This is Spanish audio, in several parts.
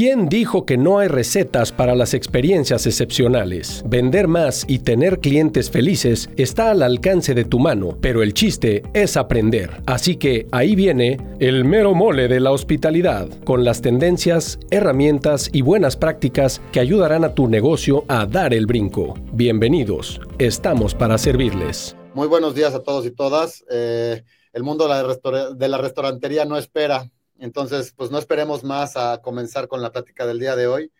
¿Quién dijo que no hay recetas para las experiencias excepcionales? Vender más y tener clientes felices está al alcance de tu mano, pero el chiste es aprender. Así que ahí viene el mero mole de la hospitalidad, con las tendencias, herramientas y buenas prácticas que ayudarán a tu negocio a dar el brinco. Bienvenidos, estamos para servirles. Muy buenos días a todos y todas. Eh, el mundo de la, de la restaurantería no espera entonces, pues no esperemos más a comenzar con la plática del día de hoy.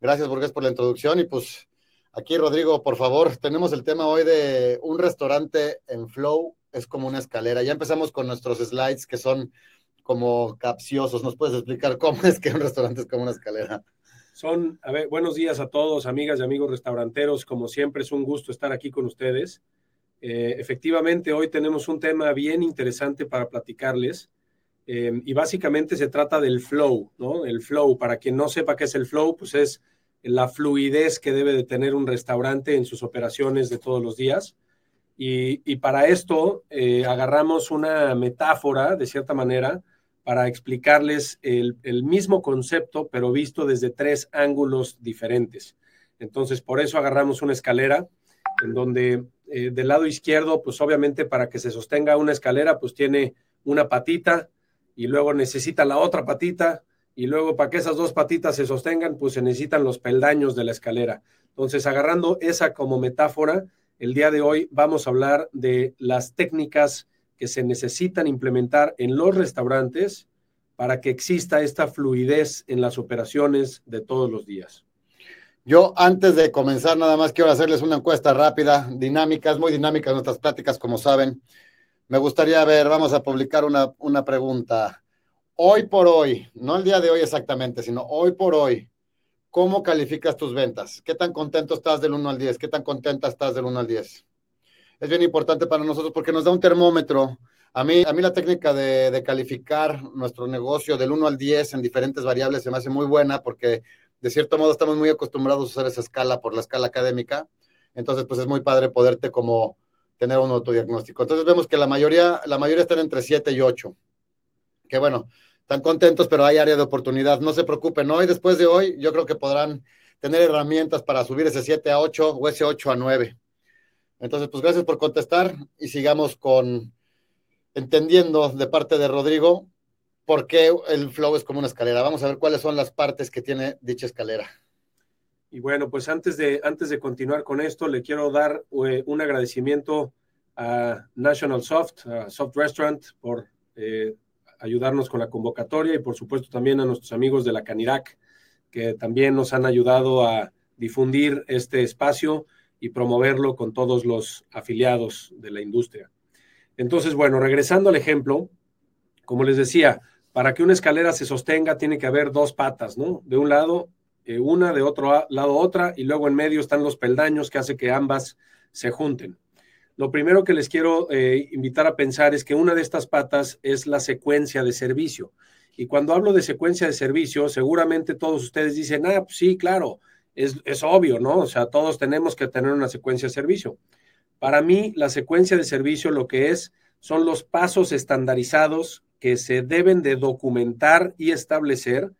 Gracias, Burgués, por la introducción. Y pues aquí, Rodrigo, por favor, tenemos el tema hoy de un restaurante en flow, es como una escalera. Ya empezamos con nuestros slides que son como capciosos. ¿Nos puedes explicar cómo es que un restaurante es como una escalera? Son, a ver, buenos días a todos, amigas y amigos restauranteros. Como siempre, es un gusto estar aquí con ustedes. Eh, efectivamente, hoy tenemos un tema bien interesante para platicarles. Em, y básicamente se trata del flow, ¿no? El flow, para quien no sepa qué es el flow, pues es la fluidez que debe de tener un restaurante en sus operaciones de todos los días. Y, para esto eh, agarramos una metáfora, de cierta manera, para explicarles el, mismo concepto, pero visto desde tres ángulos diferentes. Entonces, por eso agarramos una escalera, en donde eh, del lado izquierdo, pues obviamente para que se sostenga una escalera, pues tiene una patita, y luego necesita la otra patita y luego para que esas dos patitas se sostengan, pues se necesitan los peldaños de la escalera. Entonces, agarrando esa como metáfora, el día de hoy vamos a hablar de las técnicas que se necesitan implementar en los restaurantes para que exista esta fluidez en las operaciones de todos los días. Yo antes de comenzar nada más quiero hacerles una encuesta rápida, dinámicas, muy dinámicas nuestras pláticas, como saben. Me gustaría ver, vamos a publicar una, una pregunta. Hoy por hoy, no el día de hoy exactamente, sino hoy por hoy, ¿cómo calificas tus ventas? ¿Qué tan contento estás del 1 al 10? ¿Qué tan contenta estás del 1 al 10? Es bien importante para nosotros porque nos da un termómetro. A mí, a mí la técnica de, de calificar nuestro negocio del 1 al 10 en diferentes variables se me hace muy buena porque de cierto modo estamos muy acostumbrados a usar esa escala por la escala académica. Entonces, pues es muy padre poderte como tener un autodiagnóstico. Entonces vemos que la mayoría, la mayoría están entre 7 y 8. Que bueno, están contentos, pero hay área de oportunidad. No se preocupen, hoy, después de hoy, yo creo que podrán tener herramientas para subir ese 7 a 8 o ese 8 a 9. Entonces, pues gracias por contestar y sigamos con entendiendo de parte de Rodrigo por qué el flow es como una escalera. Vamos a ver cuáles son las partes que tiene dicha escalera. Y bueno, pues antes de, antes de continuar con esto, le quiero dar eh, un agradecimiento a National Soft, a Soft Restaurant, por eh, ayudarnos con la convocatoria y por supuesto también a nuestros amigos de la Canirac, que también nos han ayudado a difundir este espacio y promoverlo con todos los afiliados de la industria. Entonces, bueno, regresando al ejemplo, como les decía, para que una escalera se sostenga tiene que haber dos patas, ¿no? De un lado eh, una, de otro lado otra, y luego en medio están los peldaños que hace que ambas se junten. Lo primero que les quiero eh, invitar a pensar es que una de estas patas es la secuencia de servicio. Y cuando hablo de secuencia de servicio, seguramente todos ustedes dicen, ah, pues sí, claro, es, es obvio, ¿no? O sea, todos tenemos que tener una secuencia de servicio. Para mí, la secuencia de servicio lo que es son los pasos estandarizados que se deben de documentar y establecer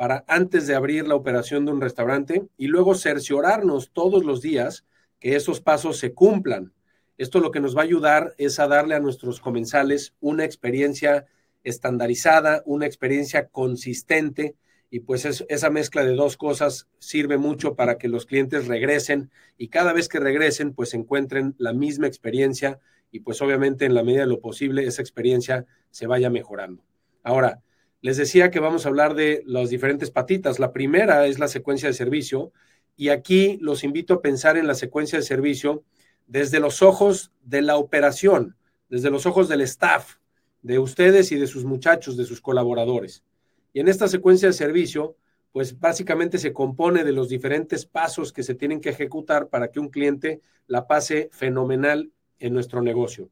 para antes de abrir la operación de un restaurante y luego cerciorarnos todos los días que esos pasos se cumplan. Esto lo que nos va a ayudar es a darle a nuestros comensales una experiencia estandarizada, una experiencia consistente y pues esa mezcla de dos cosas sirve mucho para que los clientes regresen y cada vez que regresen pues encuentren la misma experiencia y pues obviamente en la medida de lo posible esa experiencia se vaya mejorando. Ahora, les decía que vamos a hablar de las diferentes patitas. La primera es la secuencia de servicio y aquí los invito a pensar en la secuencia de servicio desde los ojos de la operación, desde los ojos del staff, de ustedes y de sus muchachos, de sus colaboradores. Y en esta secuencia de servicio, pues básicamente se compone de los diferentes pasos que se tienen que ejecutar para que un cliente la pase fenomenal en nuestro negocio.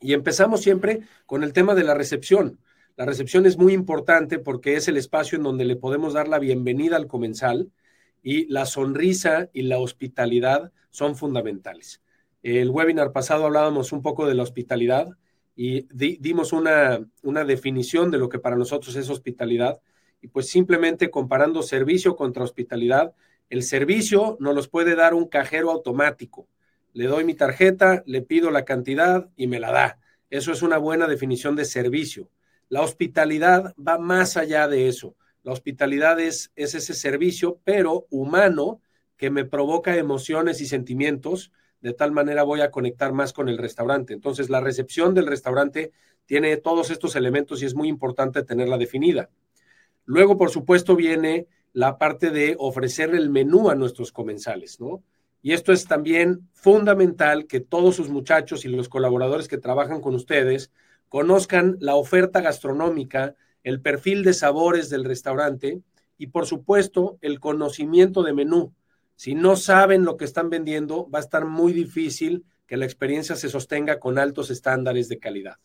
Y empezamos siempre con el tema de la recepción. La recepción es muy importante porque es el espacio en donde le podemos dar la bienvenida al comensal y la sonrisa y la hospitalidad son fundamentales. El webinar pasado hablábamos un poco de la hospitalidad y dimos una, una definición de lo que para nosotros es hospitalidad. y pues simplemente comparando servicio contra hospitalidad, el servicio no los puede dar un cajero automático. Le doy mi tarjeta, le pido la cantidad y me la da. Eso es una buena definición de servicio. La hospitalidad va más allá de eso. La hospitalidad es, es ese servicio, pero humano, que me provoca emociones y sentimientos, de tal manera voy a conectar más con el restaurante. Entonces, la recepción del restaurante tiene todos estos elementos y es muy importante tenerla definida. Luego, por supuesto, viene la parte de ofrecer el menú a nuestros comensales, ¿no? Y esto es también fundamental que todos sus muchachos y los colaboradores que trabajan con ustedes conozcan la oferta gastronómica, el perfil de sabores del restaurante y, por supuesto, el conocimiento de menú. Si no saben lo que están vendiendo, va a estar muy difícil que la experiencia se sostenga con altos estándares de calidad.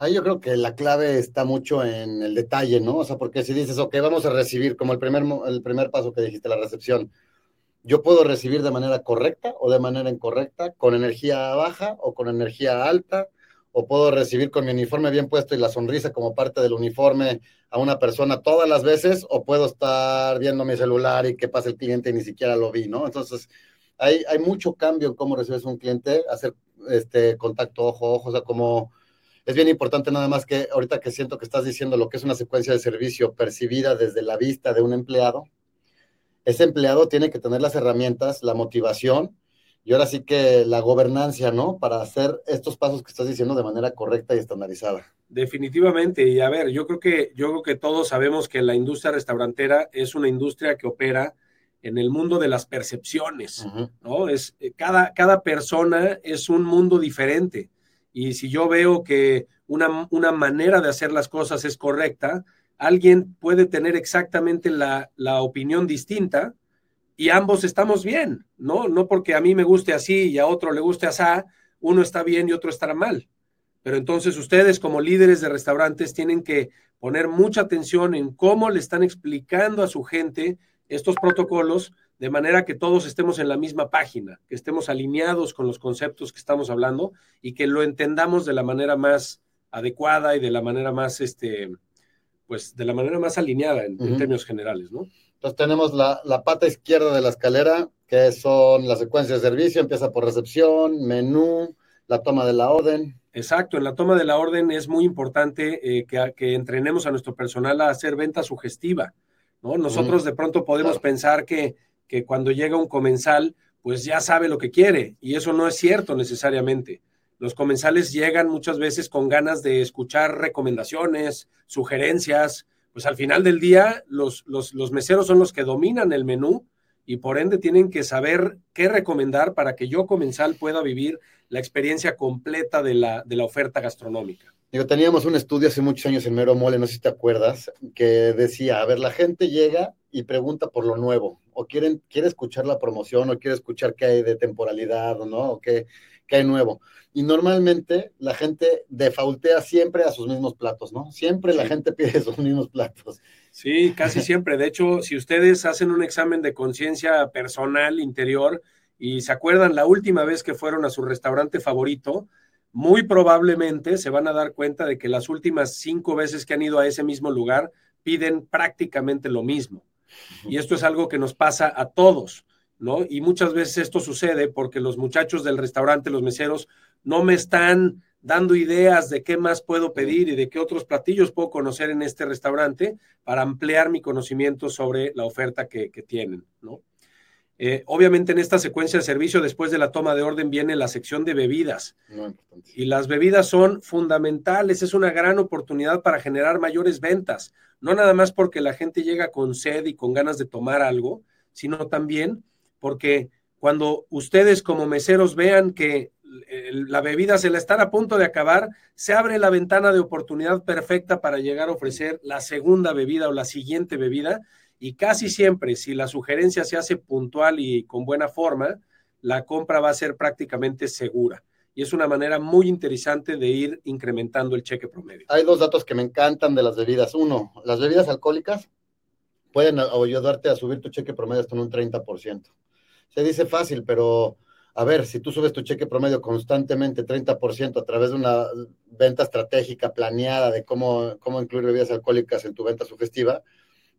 Ahí yo creo que la clave está mucho en el detalle, ¿no? O sea, porque si dices, ok, vamos a recibir, como el primer, el primer paso que dijiste, la recepción, yo puedo recibir de manera correcta o de manera incorrecta, con energía baja o con energía alta, o puedo recibir con mi uniforme bien puesto y la sonrisa como parte del uniforme a una persona todas las veces, o puedo estar viendo mi celular y que pasa el cliente y ni siquiera lo vi, ¿no? Entonces, hay, hay mucho cambio en cómo recibes un cliente, hacer este contacto ojo a ojo, o sea, como es bien importante nada más que ahorita que siento que estás diciendo lo que es una secuencia de servicio percibida desde la vista de un empleado, ese empleado tiene que tener las herramientas, la motivación y ahora sí que la gobernancia, ¿no? Para hacer estos pasos que estás diciendo de manera correcta y estandarizada. Definitivamente, y a ver, yo creo que yo creo que todos sabemos que la industria restaurantera es una industria que opera en el mundo de las percepciones, ¿no? Es eh, cada, cada persona es un mundo diferente. Y si yo veo que una, una manera de hacer las cosas es correcta, alguien puede tener exactamente la, la opinión distinta, y ambos estamos bien, ¿no? No porque a mí me guste así y a otro le guste así, uno está bien y otro estará mal. Pero entonces ustedes como líderes de restaurantes tienen que poner mucha atención en cómo le están explicando a su gente estos protocolos de manera que todos estemos en la misma página, que estemos alineados con los conceptos que estamos hablando y que lo entendamos de la manera más adecuada y de la manera más, este, pues, de la manera más alineada en, en términos generales, ¿no? Entonces tenemos la, la, pata izquierda de la escalera, que son las secuencias de servicio, empieza por recepción, menú, la toma de la orden. Exacto, en la toma de la orden es muy importante eh, que, que, entrenemos a nuestro personal a hacer venta sugestiva. ¿no? Nosotros de pronto podemos claro. pensar que, que cuando llega un comensal, pues ya sabe lo que quiere, y eso no es cierto necesariamente. Los comensales llegan muchas veces con ganas de escuchar recomendaciones, sugerencias, pues al final del día los, los, los, meseros son los que dominan el menú y por ende tienen que saber qué recomendar para que yo comensal pueda vivir la experiencia completa de la, de la oferta gastronómica. Digo, teníamos un estudio hace muchos años en Mero Mole, no sé si te acuerdas, que decía, a ver, la gente llega y pregunta por lo nuevo, o quieren, quiere escuchar la promoción, o quiere escuchar qué hay de temporalidad, ¿no? O qué, qué hay nuevo. Y normalmente la gente defaultea siempre a sus mismos platos, ¿no? Siempre sí. la gente pide sus mismos platos. Sí, casi siempre. De hecho, si ustedes hacen un examen de conciencia personal interior y se acuerdan la última vez que fueron a su restaurante favorito, muy probablemente se van a dar cuenta de que las últimas cinco veces que han ido a ese mismo lugar piden prácticamente lo mismo. Y esto es algo que nos pasa a todos. ¿No? Y muchas veces esto sucede porque los muchachos del restaurante, los meseros, no me están dando ideas de qué más puedo pedir y de qué otros platillos puedo conocer en este restaurante para ampliar mi conocimiento sobre la oferta que, que tienen, ¿no? Eh, obviamente en esta secuencia de servicio, después de la toma de orden, viene la sección de bebidas. No, y las bebidas son fundamentales, es una gran oportunidad para generar mayores ventas, no nada más porque la gente llega con sed y con ganas de tomar algo, sino también porque cuando ustedes como meseros vean que la bebida se la está a punto de acabar, se abre la ventana de oportunidad perfecta para llegar a ofrecer la segunda bebida o la siguiente bebida y casi siempre si la sugerencia se hace puntual y con buena forma, la compra va a ser prácticamente segura. Y es una manera muy interesante de ir incrementando el cheque promedio. Hay dos datos que me encantan de las bebidas. Uno, las bebidas alcohólicas pueden ayudarte a subir tu cheque promedio hasta un 30% se dice fácil, pero a ver, si tú subes tu cheque promedio constantemente 30% a través de una venta estratégica planeada de cómo, cómo incluir bebidas alcohólicas en tu venta sugestiva,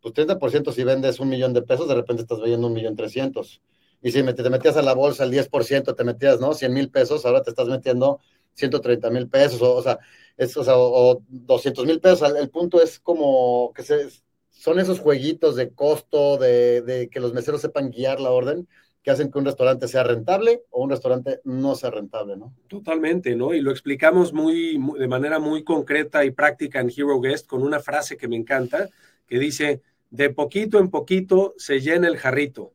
pues 30% si vendes un millón de pesos, de repente estás vendiendo un millón trescientos. Y si te metías a la bolsa el 10%, te metías, ¿no? 100 mil pesos, ahora te estás metiendo 130 mil pesos, o, sea, es, o, sea, o 200 mil pesos. El punto es como que se, son esos jueguitos de costo, de que los meseros sepan guiar la orden, que hacen que un restaurante sea rentable o un restaurante no sea rentable, ¿no? Totalmente, ¿no? Y lo explicamos muy, de manera muy concreta y práctica en Hero Guest con una frase que me encanta, que dice, de poquito en poquito se llena el jarrito.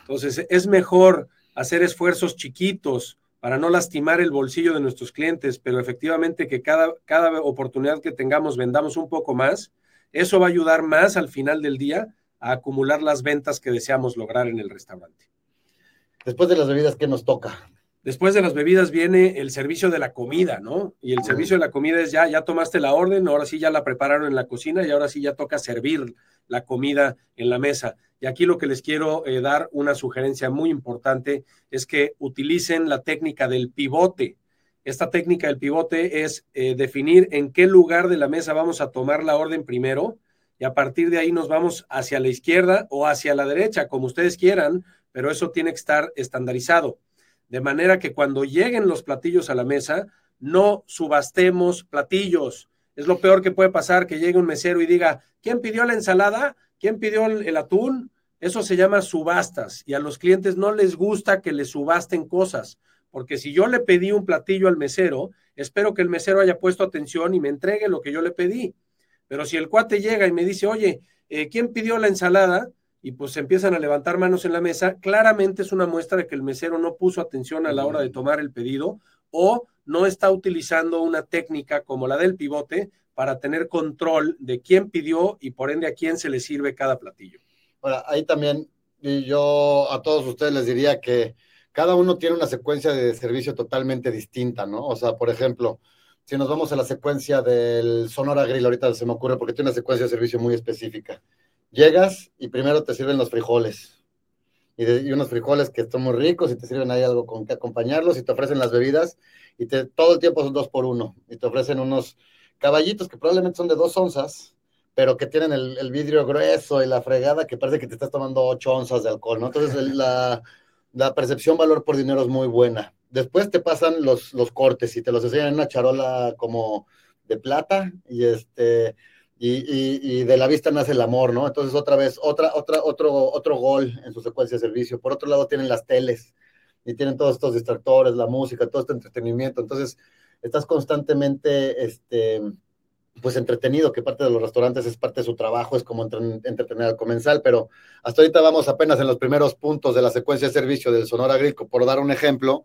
Entonces, es mejor hacer esfuerzos chiquitos para no lastimar el bolsillo de nuestros clientes, pero efectivamente que cada, cada oportunidad que tengamos vendamos un poco más. Eso va a ayudar más al final del día a acumular las ventas que deseamos lograr en el restaurante. Después de las bebidas, ¿qué nos toca? Después de las bebidas viene el servicio de la comida, ¿no? Y el servicio de la comida es ya, ya tomaste la orden, ahora sí ya la prepararon en la cocina y ahora sí ya toca servir la comida en la mesa. Y aquí lo que les quiero eh, dar una sugerencia muy importante es que utilicen la técnica del pivote. Esta técnica del pivote es eh, definir en qué lugar de la mesa vamos a tomar la orden primero y a partir de ahí nos vamos hacia la izquierda o hacia la derecha, como ustedes quieran, pero eso tiene que estar estandarizado. De manera que cuando lleguen los platillos a la mesa, no subastemos platillos. Es lo peor que puede pasar que llegue un mesero y diga, ¿quién pidió la ensalada? ¿Quién pidió el, atún? Eso se llama subastas y a los clientes no les gusta que les subasten cosas, porque si yo le pedí un platillo al mesero, espero que el mesero haya puesto atención y me entregue lo que yo le pedí. Pero si el cuate llega y me dice, oye, eh, ¿quién pidió la ensalada? Y pues empiezan a levantar manos en la mesa, claramente es una muestra de que el mesero no puso atención a la hora de tomar el pedido o no está utilizando una técnica como la del pivote para tener control de quién pidió y por ende a quién se le sirve cada platillo. Ahora, ahí también yo a todos ustedes les diría que cada uno tiene una secuencia de servicio totalmente distinta, ¿no? O sea, por ejemplo, si nos vamos a la secuencia del Sonora Grill, ahorita se me ocurre porque tiene una secuencia de servicio muy específica. Llegas y primero te sirven los frijoles. Y, unos frijoles que están muy ricos y te sirven ahí algo con que acompañarlos y te ofrecen las bebidas y te, todo el tiempo son dos por uno y te ofrecen unos caballitos que probablemente son de dos onzas, pero que tienen el, vidrio grueso y la fregada que parece que te estás tomando ocho onzas de alcohol, ¿no? Entonces la, la, percepción valor por dinero es muy buena. Después te pasan los, los cortes y te los enseñan en una charola como de plata y este y, de la vista nace el amor, ¿no? Entonces otra vez, otra, otra, otro, otro gol en su secuencia de servicio. Por otro lado tienen las teles y tienen todos estos distractores, la música, todo este entretenimiento. Entonces estás constantemente, este, pues entretenido, que parte de los restaurantes es parte de su trabajo, es como entretener al comensal, pero hasta ahorita vamos apenas en los primeros puntos de la secuencia de servicio del Sonora Agrícola, por dar un ejemplo,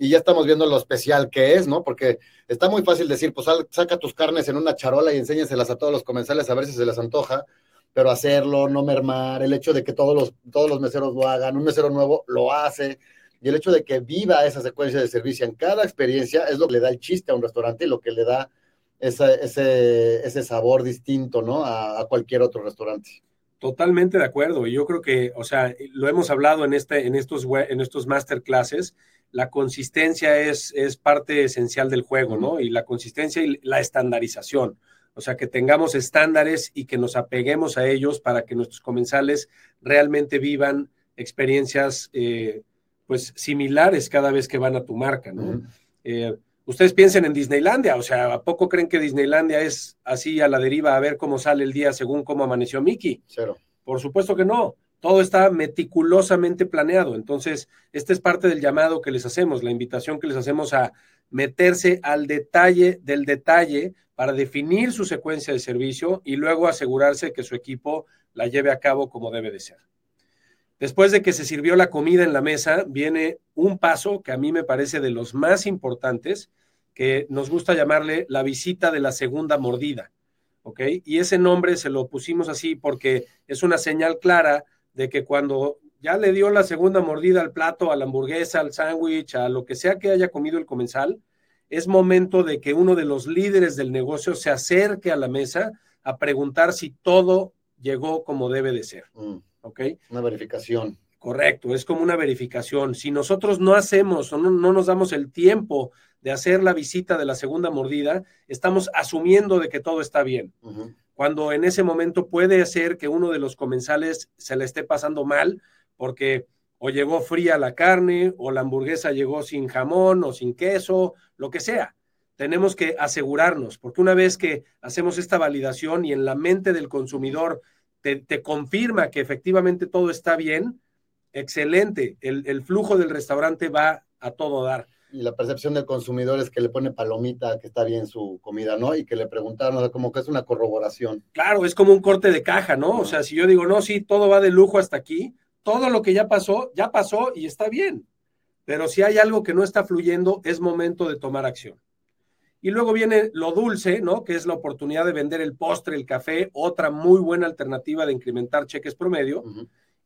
y ya estamos viendo lo especial que es, ¿no? Porque está muy fácil decir, pues saca tus carnes en una charola y enséñaselas a todos los comensales a ver si se les antoja, pero hacerlo, no mermar, el hecho de que todos los, todos los meseros lo hagan, un mesero nuevo lo hace, y el hecho de que viva esa secuencia de servicio en cada experiencia es lo que le da el chiste a un restaurante y lo que le da ese, ese sabor distinto, ¿no? A, cualquier otro restaurante. Totalmente de acuerdo. Y yo creo que, o sea, lo hemos hablado en, este, en, estos, en estos masterclasses, la consistencia es, es parte esencial del juego, ¿no? Y la consistencia y la estandarización. O sea, que tengamos estándares y que nos apeguemos a ellos para que nuestros comensales realmente vivan experiencias, eh, pues, similares cada vez que van a tu marca, ¿no? Eh, ustedes piensen en Disneylandia, o sea, ¿a poco creen que Disneylandia es así a la deriva a ver cómo sale el día según cómo amaneció Mickey? Cero. Por supuesto que no. Todo está meticulosamente planeado. Entonces, esta es parte del llamado que les hacemos, la invitación que les hacemos a meterse al detalle del detalle para definir su secuencia de servicio y luego asegurarse que su equipo la lleve a cabo como debe de ser. Después de que se sirvió la comida en la mesa, viene un paso que a mí me parece de los más importantes, que nos gusta llamarle la visita de la segunda mordida. ¿Ok? Y ese nombre se lo pusimos así porque es una señal clara de que cuando ya le dio la segunda mordida al plato, a la hamburguesa, al sándwich, a lo que sea que haya comido el comensal, es momento de que uno de los líderes del negocio se acerque a la mesa a preguntar si todo llegó como debe de ser. Mm. ¿Ok? Una verificación. Correcto, es como una verificación. Si nosotros no hacemos o no, nos damos el tiempo de hacer la visita de la segunda mordida, estamos asumiendo de que todo está bien. Cuando en ese momento puede ser que uno de los comensales se le esté pasando mal porque o llegó fría la carne o la hamburguesa llegó sin jamón o sin queso, lo que sea. Tenemos que asegurarnos, porque una vez que hacemos esta validación y en la mente del consumidor te, confirma que efectivamente todo está bien, excelente, el, flujo del restaurante va a todo dar y la percepción del consumidor es que le pone palomita que está bien su comida, ¿no? Y que le preguntaron, o sea, como que es una corroboración. Claro, es como un corte de caja, ¿no? O sea, si yo digo, no, sí, todo va de lujo hasta aquí, todo lo que ya pasó, ya pasó y está bien. Pero si hay algo que no está fluyendo, es momento de tomar acción. Y luego viene lo dulce, ¿no? Que es la oportunidad de vender el postre, el café, otra muy buena alternativa de incrementar cheques promedio.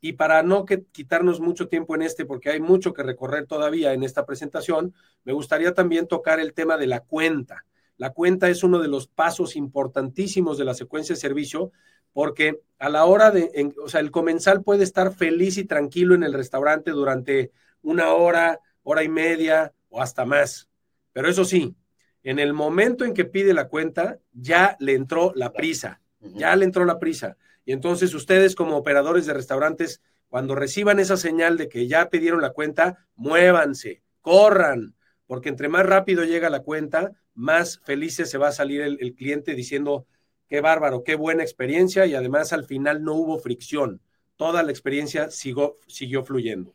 Y para no que, quitarnos mucho tiempo en este, porque hay mucho que recorrer todavía en esta presentación, me gustaría también tocar el tema de la cuenta. La cuenta es uno de los pasos importantísimos de la secuencia de servicio, porque a la hora de, o sea, el comensal puede estar feliz y tranquilo en el restaurante durante una hora, hora y media o hasta más. Pero eso sí, en el momento en que pide la cuenta, ya le entró la prisa, ya le entró la prisa. Y entonces ustedes como operadores de restaurantes, cuando reciban esa señal de que ya pidieron la cuenta, muévanse, corran, porque entre más rápido llega la cuenta, más felices se va a salir el, cliente diciendo, qué bárbaro, qué buena experiencia y además al final no hubo fricción. Toda la experiencia siguió fluyendo.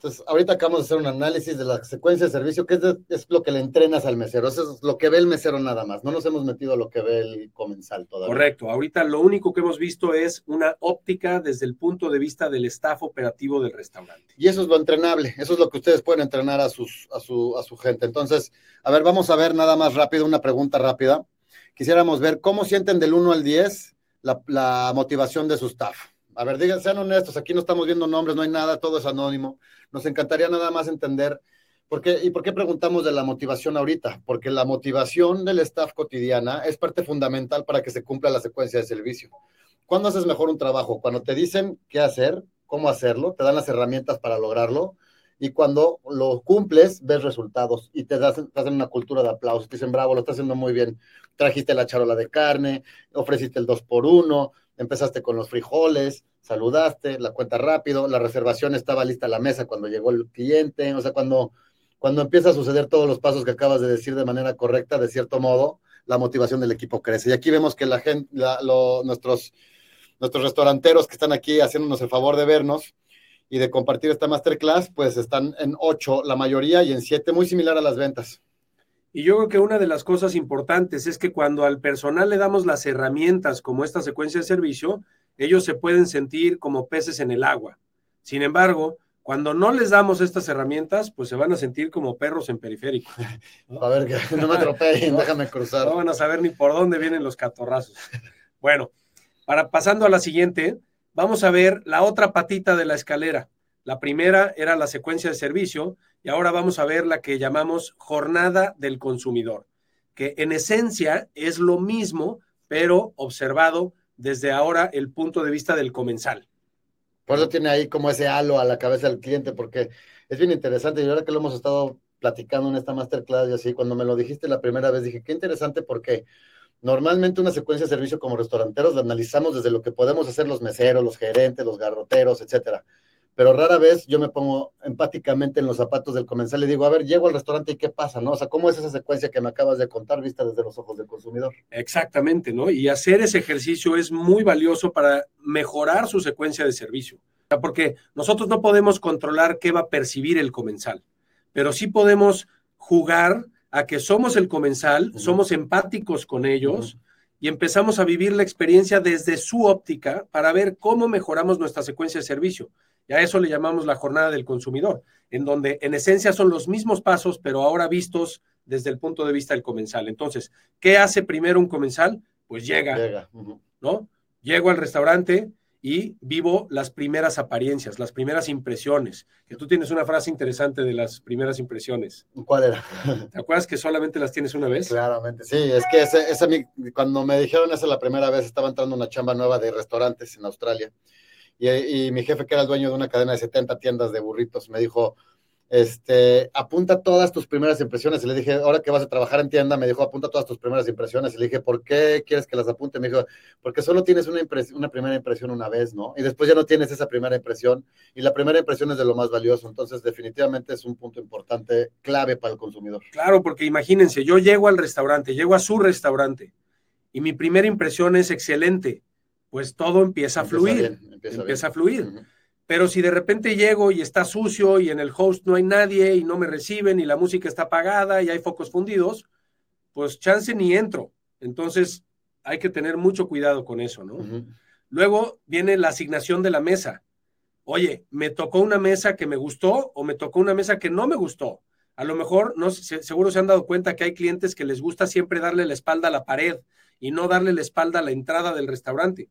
Entonces, ahorita acabamos de hacer un análisis de la secuencia de servicio, que es, lo que le entrenas al mesero, eso es lo que ve el mesero nada más, no nos hemos metido a lo que ve el comensal todavía. Correcto, ahorita lo único que hemos visto es una óptica desde el punto de vista del staff operativo del restaurante. Y eso es lo entrenable, eso es lo que ustedes pueden entrenar a, sus, a, su, a su gente. Entonces, a ver, vamos a ver nada más rápido, una pregunta rápida. Quisiéramos ver cómo sienten del 1 al 10 la, la motivación de su staff. A ver, digan, sean honestos, aquí no estamos viendo nombres, no hay nada, todo es anónimo. Nos encantaría nada más entender por qué y por qué preguntamos de la motivación ahorita, porque la motivación del staff cotidiana es parte fundamental para que se cumpla la secuencia de servicio. ¿Cuándo haces mejor un trabajo? Cuando te dicen qué hacer, cómo hacerlo, te dan las herramientas para lograrlo y cuando lo cumples, ves resultados y te, das, hacen una cultura de aplausos, te dicen, bravo, lo estás haciendo muy bien, trajiste la charola de carne, ofreciste el 2 por 1 empezaste con los frijoles, saludaste, la cuenta rápido, la reservación estaba lista a la mesa cuando llegó el cliente, o sea, cuando, cuando empieza a suceder todos los pasos que acabas de decir de manera correcta, de cierto modo, la motivación del equipo crece. Y aquí vemos que la gente, nuestros, nuestros restauranteros que están aquí haciéndonos el favor de vernos y de compartir esta masterclass, pues están en ocho la mayoría y en siete, muy similar a las ventas. Y yo creo que una de las cosas importantes es que cuando al personal le damos las herramientas como esta secuencia de servicio, ellos se pueden sentir como peces en el agua. Sin embargo, cuando no les damos estas herramientas, pues se van a sentir como perros en periférico. A ver, que no me atropellen, déjame cruzar. No van a saber ni por dónde vienen los catorrazos. Bueno, para pasando a la siguiente, vamos a ver la otra patita de la escalera. La primera era la secuencia de servicio y ahora vamos a ver la que llamamos jornada del consumidor, que en esencia es lo mismo, pero observado desde ahora el punto de vista del comensal. Por eso tiene ahí como ese halo a la cabeza del cliente, porque es bien interesante y ahora que lo hemos estado platicando en esta masterclass y así, cuando me lo dijiste la primera vez, dije, qué interesante porque normalmente una secuencia de servicio como restauranteros la analizamos desde lo que podemos hacer los meseros, los gerentes, los garroteros, etcétera pero rara vez yo me pongo empáticamente en los zapatos del comensal y digo, a ver, llego al restaurante y qué pasa, ¿no? O sea, ¿cómo es esa secuencia que me acabas de contar vista desde los ojos del consumidor? Exactamente, ¿no? Y hacer ese ejercicio es muy valioso para mejorar su secuencia de servicio, porque nosotros no podemos controlar qué va a percibir el comensal, pero sí podemos jugar a que somos el comensal, somos empáticos con ellos. Y empezamos a vivir la experiencia desde su óptica para ver cómo mejoramos nuestra secuencia de servicio. Y a eso le llamamos la jornada del consumidor, en donde en esencia son los mismos pasos, pero ahora vistos desde el punto de vista del comensal. Entonces, ¿qué hace primero un comensal? Pues llega, ¿no? Llego al restaurante y vivo las primeras apariencias, las primeras impresiones. Que tú tienes una frase interesante de las primeras impresiones. ¿Cuál era? ¿Te acuerdas que solamente las tienes una vez? Claramente, sí. Es que ese, ese, cuando me dijeron esa la primera vez, estaba entrando una chamba nueva de restaurantes en Australia y, mi jefe, que era el dueño de una cadena de 70 tiendas de burritos, me dijo, este, apunta todas tus primeras impresiones. Y le dije, ahora que vas a trabajar en tienda, me dijo, apunta todas tus primeras impresiones. Y le dije, ¿por qué quieres que las apunte? Me dijo, porque solo tienes una, una primera impresión una vez, ¿no? Y después ya no tienes esa primera impresión. Y la primera impresión es de lo más valioso. Entonces, definitivamente es un punto importante, clave para el consumidor. Claro, porque imagínense, yo llego al restaurante, llego a su restaurante y mi primera impresión es excelente. Pues todo empieza a fluir. empieza, a fluir. Pero si de repente llego y está sucio y en el host no hay nadie y no me reciben y la música está apagada y hay focos fundidos, pues chance ni entro. Entonces hay que tener mucho cuidado con eso, ¿no? Luego viene la asignación de la mesa. Oye, me tocó una mesa que me gustó o me tocó una mesa que no me gustó. A lo mejor, no, seguro se han dado cuenta que hay clientes que les gusta siempre darle la espalda a la pared y no darle la espalda a la entrada del restaurante.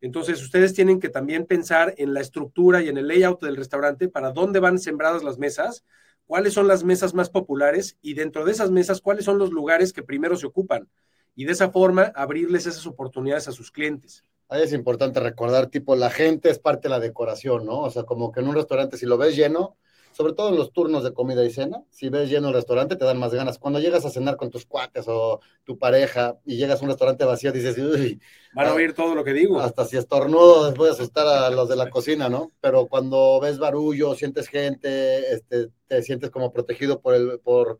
Entonces, ustedes tienen que también pensar en la estructura y en el layout del restaurante, para dónde van sembradas las mesas, cuáles son las mesas más populares y dentro de esas mesas, cuáles son los lugares que primero se ocupan. Y de esa forma, abrirles esas oportunidades a sus clientes. Ahí es importante recordar, tipo, la gente es parte de la decoración, ¿no? O sea, como que en un restaurante, si lo ves lleno, sobre todo en los turnos de comida y cena, si ves lleno el restaurante te dan más ganas. Cuando llegas a cenar con tus cuates o tu pareja y llegas a un restaurante vacío, dices, uy, van a oír todo lo que digo. Hasta si estornudo, después de asustar a los de la cocina, ¿no? Pero cuando ves barullo, sientes gente, este, te sientes como protegido por el, por,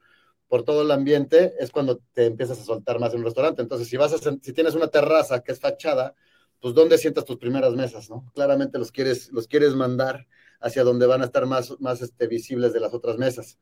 por todo el ambiente, es cuando te empiezas a soltar más en un restaurante. Entonces, si vas a, si tienes una terraza que es fachada, pues ¿dónde sientas tus primeras mesas, no? Claramente los quieres, los quieres mandar hacia donde van a estar más, más este, visibles de las otras mesas.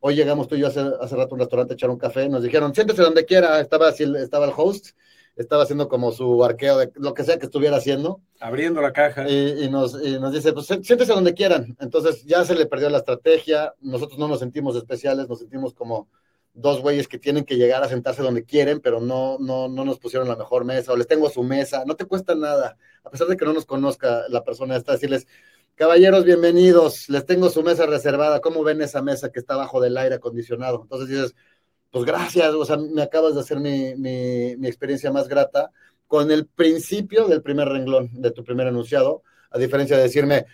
Hoy llegamos tú y yo hace, hace rato a un restaurante a echar un café, nos dijeron, siéntese donde quiera, estaba, estaba el host, estaba haciendo como su arqueo de lo que sea que estuviera haciendo. Abriendo la caja. Y, nos, nos, dice, pues siéntese donde quieran. Entonces ya se le perdió la estrategia, nosotros no nos sentimos especiales, nos sentimos como dos güeyes que tienen que llegar a sentarse donde quieren, pero no, no, no nos pusieron la mejor mesa, o les tengo su mesa, no te cuesta nada, a pesar de que no nos conozca la persona esta, decirles, Caballeros, bienvenidos. Les tengo su mesa reservada. ¿Cómo ven esa mesa que está bajo del aire acondicionado? Entonces dices, pues gracias, o sea, me acabas de hacer mi, mi, experiencia más grata con el principio del primer renglón de tu primer enunciado, a diferencia de decirme,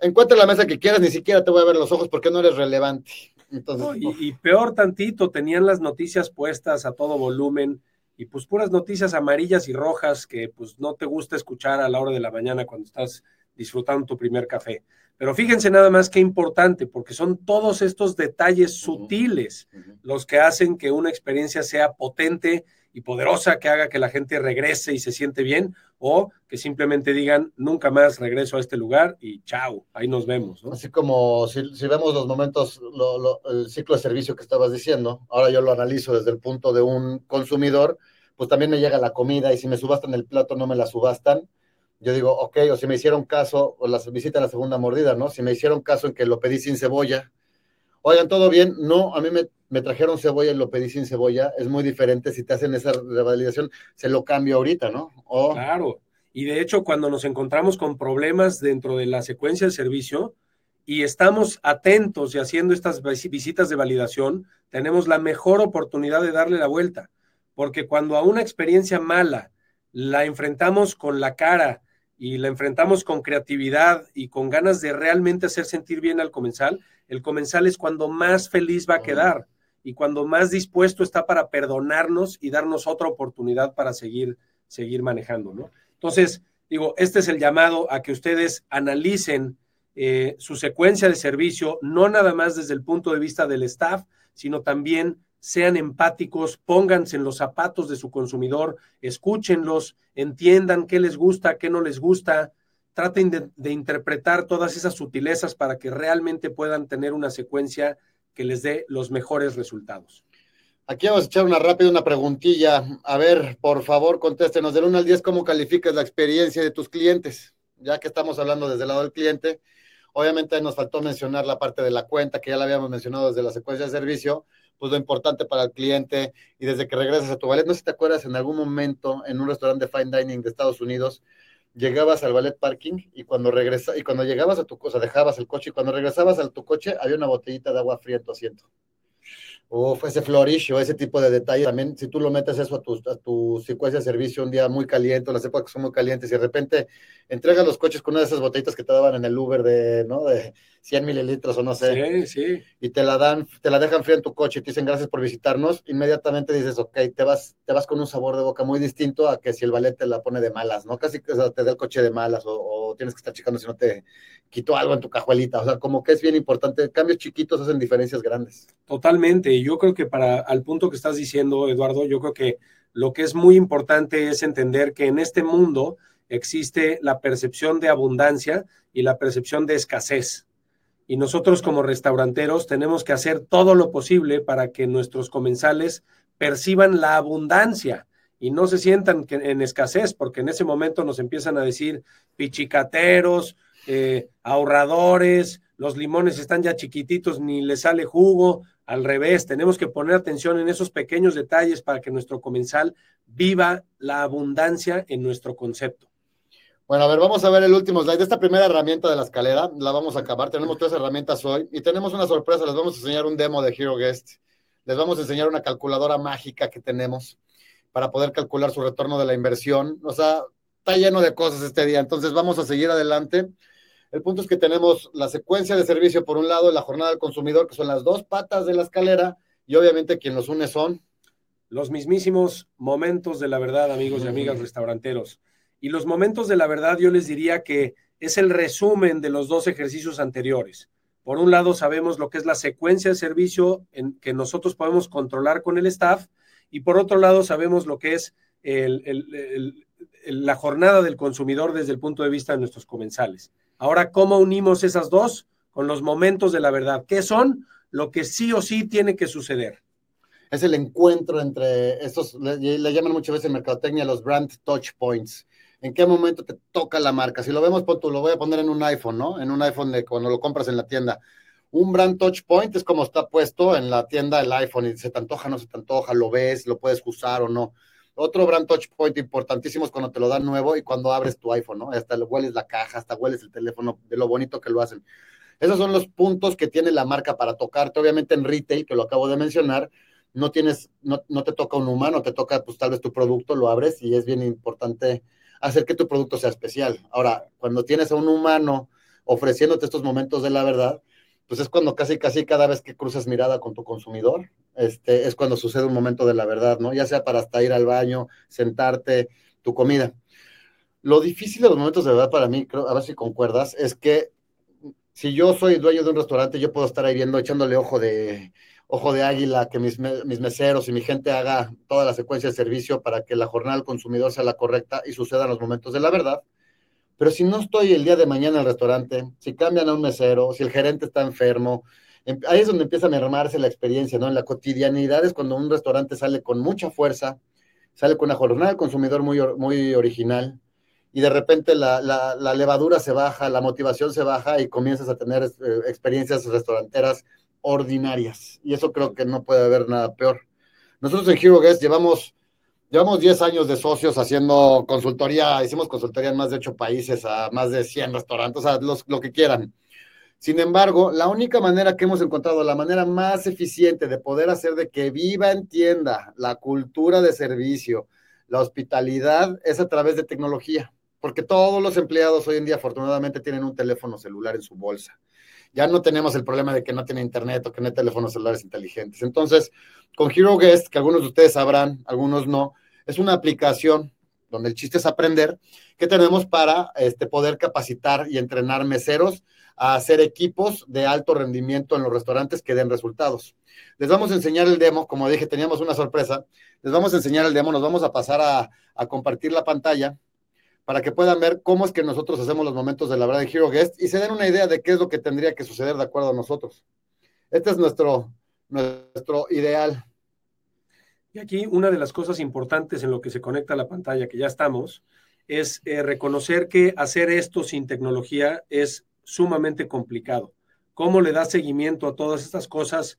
encuentra la mesa que quieras, ni siquiera te voy a ver los ojos porque no eres relevante. Entonces, y, y, peor tantito, tenían las noticias puestas a todo volumen y pues puras noticias amarillas y rojas que pues no te gusta escuchar a la hora de la mañana cuando estás disfrutando tu primer café. Pero fíjense nada más qué importante, porque son todos estos detalles sutiles los que hacen que una experiencia sea potente y poderosa, que haga que la gente regrese y se siente bien, o que simplemente digan, nunca más regreso a este lugar y chao, ahí nos vemos. Así como si, vemos los momentos, el ciclo de servicio que estabas diciendo, ahora yo lo analizo desde el punto de un consumidor, pues también me llega la comida y si me subastan el plato no me la subastan yo digo, ok, o si me hicieron caso, o las visitas la segunda mordida, ¿no? Si me hicieron caso en que lo pedí sin cebolla, oigan, todo bien, no, a mí me, trajeron cebolla y lo pedí sin cebolla, es muy diferente, si te hacen esa revalidación, se lo cambio ahorita, ¿no? Claro, y de hecho cuando nos encontramos con problemas dentro de la secuencia de servicio y estamos atentos y haciendo estas visitas de validación, tenemos la mejor oportunidad de darle la vuelta, porque cuando a una experiencia mala la enfrentamos con la cara, y la enfrentamos con creatividad y con ganas de realmente hacer sentir bien al comensal, el comensal es cuando más feliz va a quedar y cuando más dispuesto está para perdonarnos y darnos otra oportunidad para seguir, seguir manejando, ¿no? Entonces, digo, este es el llamado a que ustedes analicen eh, su secuencia de servicio, no nada más desde el punto de vista del staff, sino también sean empáticos, pónganse en los zapatos de su consumidor, escúchenlos, entiendan qué les gusta, qué no les gusta, traten de, interpretar todas esas sutilezas para que realmente puedan tener una secuencia que les dé los mejores resultados. Aquí vamos a echar una rápida, una preguntilla. A ver, por favor, contéstenos del 1 al 10, ¿cómo calificas la experiencia de tus clientes? Ya que estamos hablando desde el lado del cliente, obviamente nos faltó mencionar la parte de la cuenta, que ya la habíamos mencionado desde la secuencia de servicio, pues lo importante para el cliente y desde que regresas a tu ballet, no sé si te acuerdas en algún momento en un restaurante de fine dining de Estados Unidos, llegabas al ballet parking y cuando regresa, y cuando llegabas a tu cosa, dejabas el coche y cuando regresabas a tu coche había una botellita de agua fría en tu asiento. O ese flourish o ese tipo de detalle. También, si tú lo metes eso a tu, a tu secuencia de servicio un día muy caliente, las épocas son muy calientes, y de repente entregas los coches con una de esas botellitas que te daban en el Uber de, ¿no? de 100 mililitros o no sé. Sí, sí. Y te la dan, te la dejan fría en tu coche y te dicen gracias por visitarnos. Inmediatamente dices, ok, te vas, te vas con un sabor de boca muy distinto a que si el ballet te la pone de malas, ¿no? Casi te da el coche de malas o, o tienes que estar checando si no te quitó algo en tu cajuelita. O sea, como que es bien importante. Cambios chiquitos hacen diferencias grandes. Totalmente yo creo que para al punto que estás diciendo, Eduardo, yo creo que lo que es muy importante es entender que en este mundo existe la percepción de abundancia y la percepción de escasez. Y nosotros como restauranteros tenemos que hacer todo lo posible para que nuestros comensales perciban la abundancia y no se sientan en escasez, porque en ese momento nos empiezan a decir pichicateros, eh, ahorradores, los limones están ya chiquititos, ni le sale jugo, al revés, tenemos que poner atención en esos pequeños detalles para que nuestro comensal viva la abundancia en nuestro concepto. Bueno, a ver, vamos a ver el último slide. Esta primera herramienta de la escalera la vamos a acabar. Tenemos tres herramientas hoy y tenemos una sorpresa. Les vamos a enseñar un demo de Hero Guest. Les vamos a enseñar una calculadora mágica que tenemos para poder calcular su retorno de la inversión. O sea, está lleno de cosas este día. Entonces vamos a seguir adelante. El punto es que tenemos la secuencia de servicio por un lado, la jornada del consumidor, que son las dos patas de la escalera, y obviamente quien los une son los mismísimos momentos de la verdad, amigos y amigas restauranteros. Y los momentos de la verdad yo les diría que es el resumen de los dos ejercicios anteriores. Por un lado, sabemos lo que es la secuencia de servicio en que nosotros podemos controlar con el staff, y por otro lado, sabemos lo que es la jornada del consumidor desde el punto de vista de nuestros comensales. Ahora, ¿cómo unimos esas dos con los momentos de la verdad? ¿Qué son lo que sí o sí tiene que suceder? Es el encuentro entre estos, le, llaman muchas veces en mercadotecnia los brand touch points. ¿En qué momento te toca la marca? Si lo vemos, lo voy a poner en un iPhone, ¿no? En un iPhone de cuando lo compras en la tienda. Un brand touch point es como está puesto en la tienda el iPhone y se te antoja, no se te antoja, lo ves, lo puedes usar o no. Otro brand touch point importantísimo es cuando te lo dan nuevo y cuando abres tu iPhone, ¿no? Hasta hueles la caja, hasta hueles el teléfono, de lo bonito que lo hacen. Esos son los puntos que tiene la marca para tocarte. Obviamente en retail, que lo acabo de mencionar, no tienes, no, no te toca un humano, te toca pues tal vez tu producto, lo abres y es bien importante hacer que tu producto sea especial. Ahora, cuando tienes a un humano ofreciéndote estos momentos de la verdad, pues es cuando casi, casi cada vez que cruzas mirada con tu consumidor, este, es cuando sucede un momento de la verdad, ¿no? Ya sea para hasta ir al baño, sentarte, tu comida. Lo difícil de los momentos de verdad para mí, creo, a ver si concuerdas, es que si yo soy dueño de un restaurante, yo puedo estar ahí viendo, echándole ojo de, ojo de águila, que mis, mis meseros y mi gente haga toda la secuencia de servicio para que la jornada del consumidor sea la correcta y sucedan los momentos de la verdad. Pero si no estoy el día de mañana en el restaurante, si cambian a un mesero, si el gerente está enfermo, em, ahí es donde empieza a mermarse la experiencia, ¿no? En la cotidianidad es cuando un restaurante sale con mucha fuerza, sale con una jornada de consumidor muy, muy original, y de repente la, la, levadura se baja, la motivación se baja y comienzas a tener eh, experiencias restauranteras ordinarias. Y eso creo que no puede haber nada peor. Nosotros en Hero Guest llevamos Llevamos 10 años de socios haciendo consultoría, hicimos consultoría en más de 8 países, a más de 100 restaurantes, o sea, lo que quieran. Sin embargo, la única manera que hemos encontrado, la manera más eficiente de poder hacer de que viva en tienda la cultura de servicio, la hospitalidad, es a través de tecnología, porque todos los empleados hoy en día afortunadamente tienen un teléfono celular en su bolsa. Ya no tenemos el problema de que no tiene internet o que no hay teléfonos celulares inteligentes. Entonces, con Hero Guest, que algunos de ustedes sabrán, algunos no, es una aplicación donde el chiste es aprender, que tenemos para este, poder capacitar y entrenar meseros a hacer equipos de alto rendimiento en los restaurantes que den resultados. Les vamos a enseñar el demo, como dije, teníamos una sorpresa, les vamos a enseñar el demo, nos vamos a pasar a, compartir la pantalla para que puedan ver cómo es que nosotros hacemos los momentos de la verdad en Hero Guest y se den una idea de qué es lo que tendría que suceder de acuerdo a nosotros. Este es nuestro, nuestro ideal. Y aquí una de las cosas importantes en lo que se conecta a la pantalla, que ya estamos, es eh, reconocer que hacer esto sin tecnología es sumamente complicado. ¿Cómo le das seguimiento a todas estas cosas?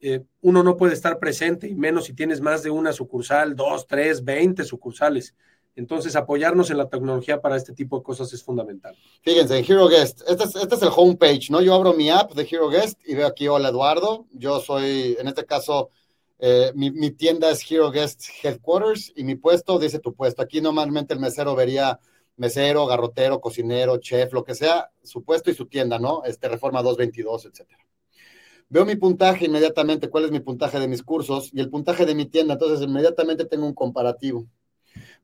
Eh, uno no puede estar presente, y menos si tienes más de una sucursal, dos, tres, veinte sucursales. Entonces, apoyarnos en la tecnología para este tipo de cosas es fundamental. Fíjense, Hero Guest, este es, este es el homepage, ¿no? Yo abro mi app de Hero Guest y veo aquí, hola Eduardo, yo soy, en este caso, eh, mi, mi, tienda es Hero Guest Headquarters y mi puesto dice tu puesto. Aquí normalmente el mesero vería mesero, garrotero, cocinero, chef, lo que sea, su puesto y su tienda, ¿no? Este Reforma 222, etcétera. Veo mi puntaje inmediatamente, cuál es mi puntaje de mis cursos y el puntaje de mi tienda, entonces inmediatamente tengo un comparativo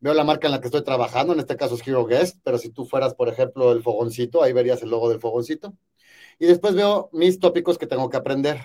veo la marca en la que estoy trabajando, en este caso es Hero Guest, pero si tú fueras, por ejemplo, el fogoncito, ahí verías el logo del fogoncito. Y después veo mis tópicos que tengo que aprender.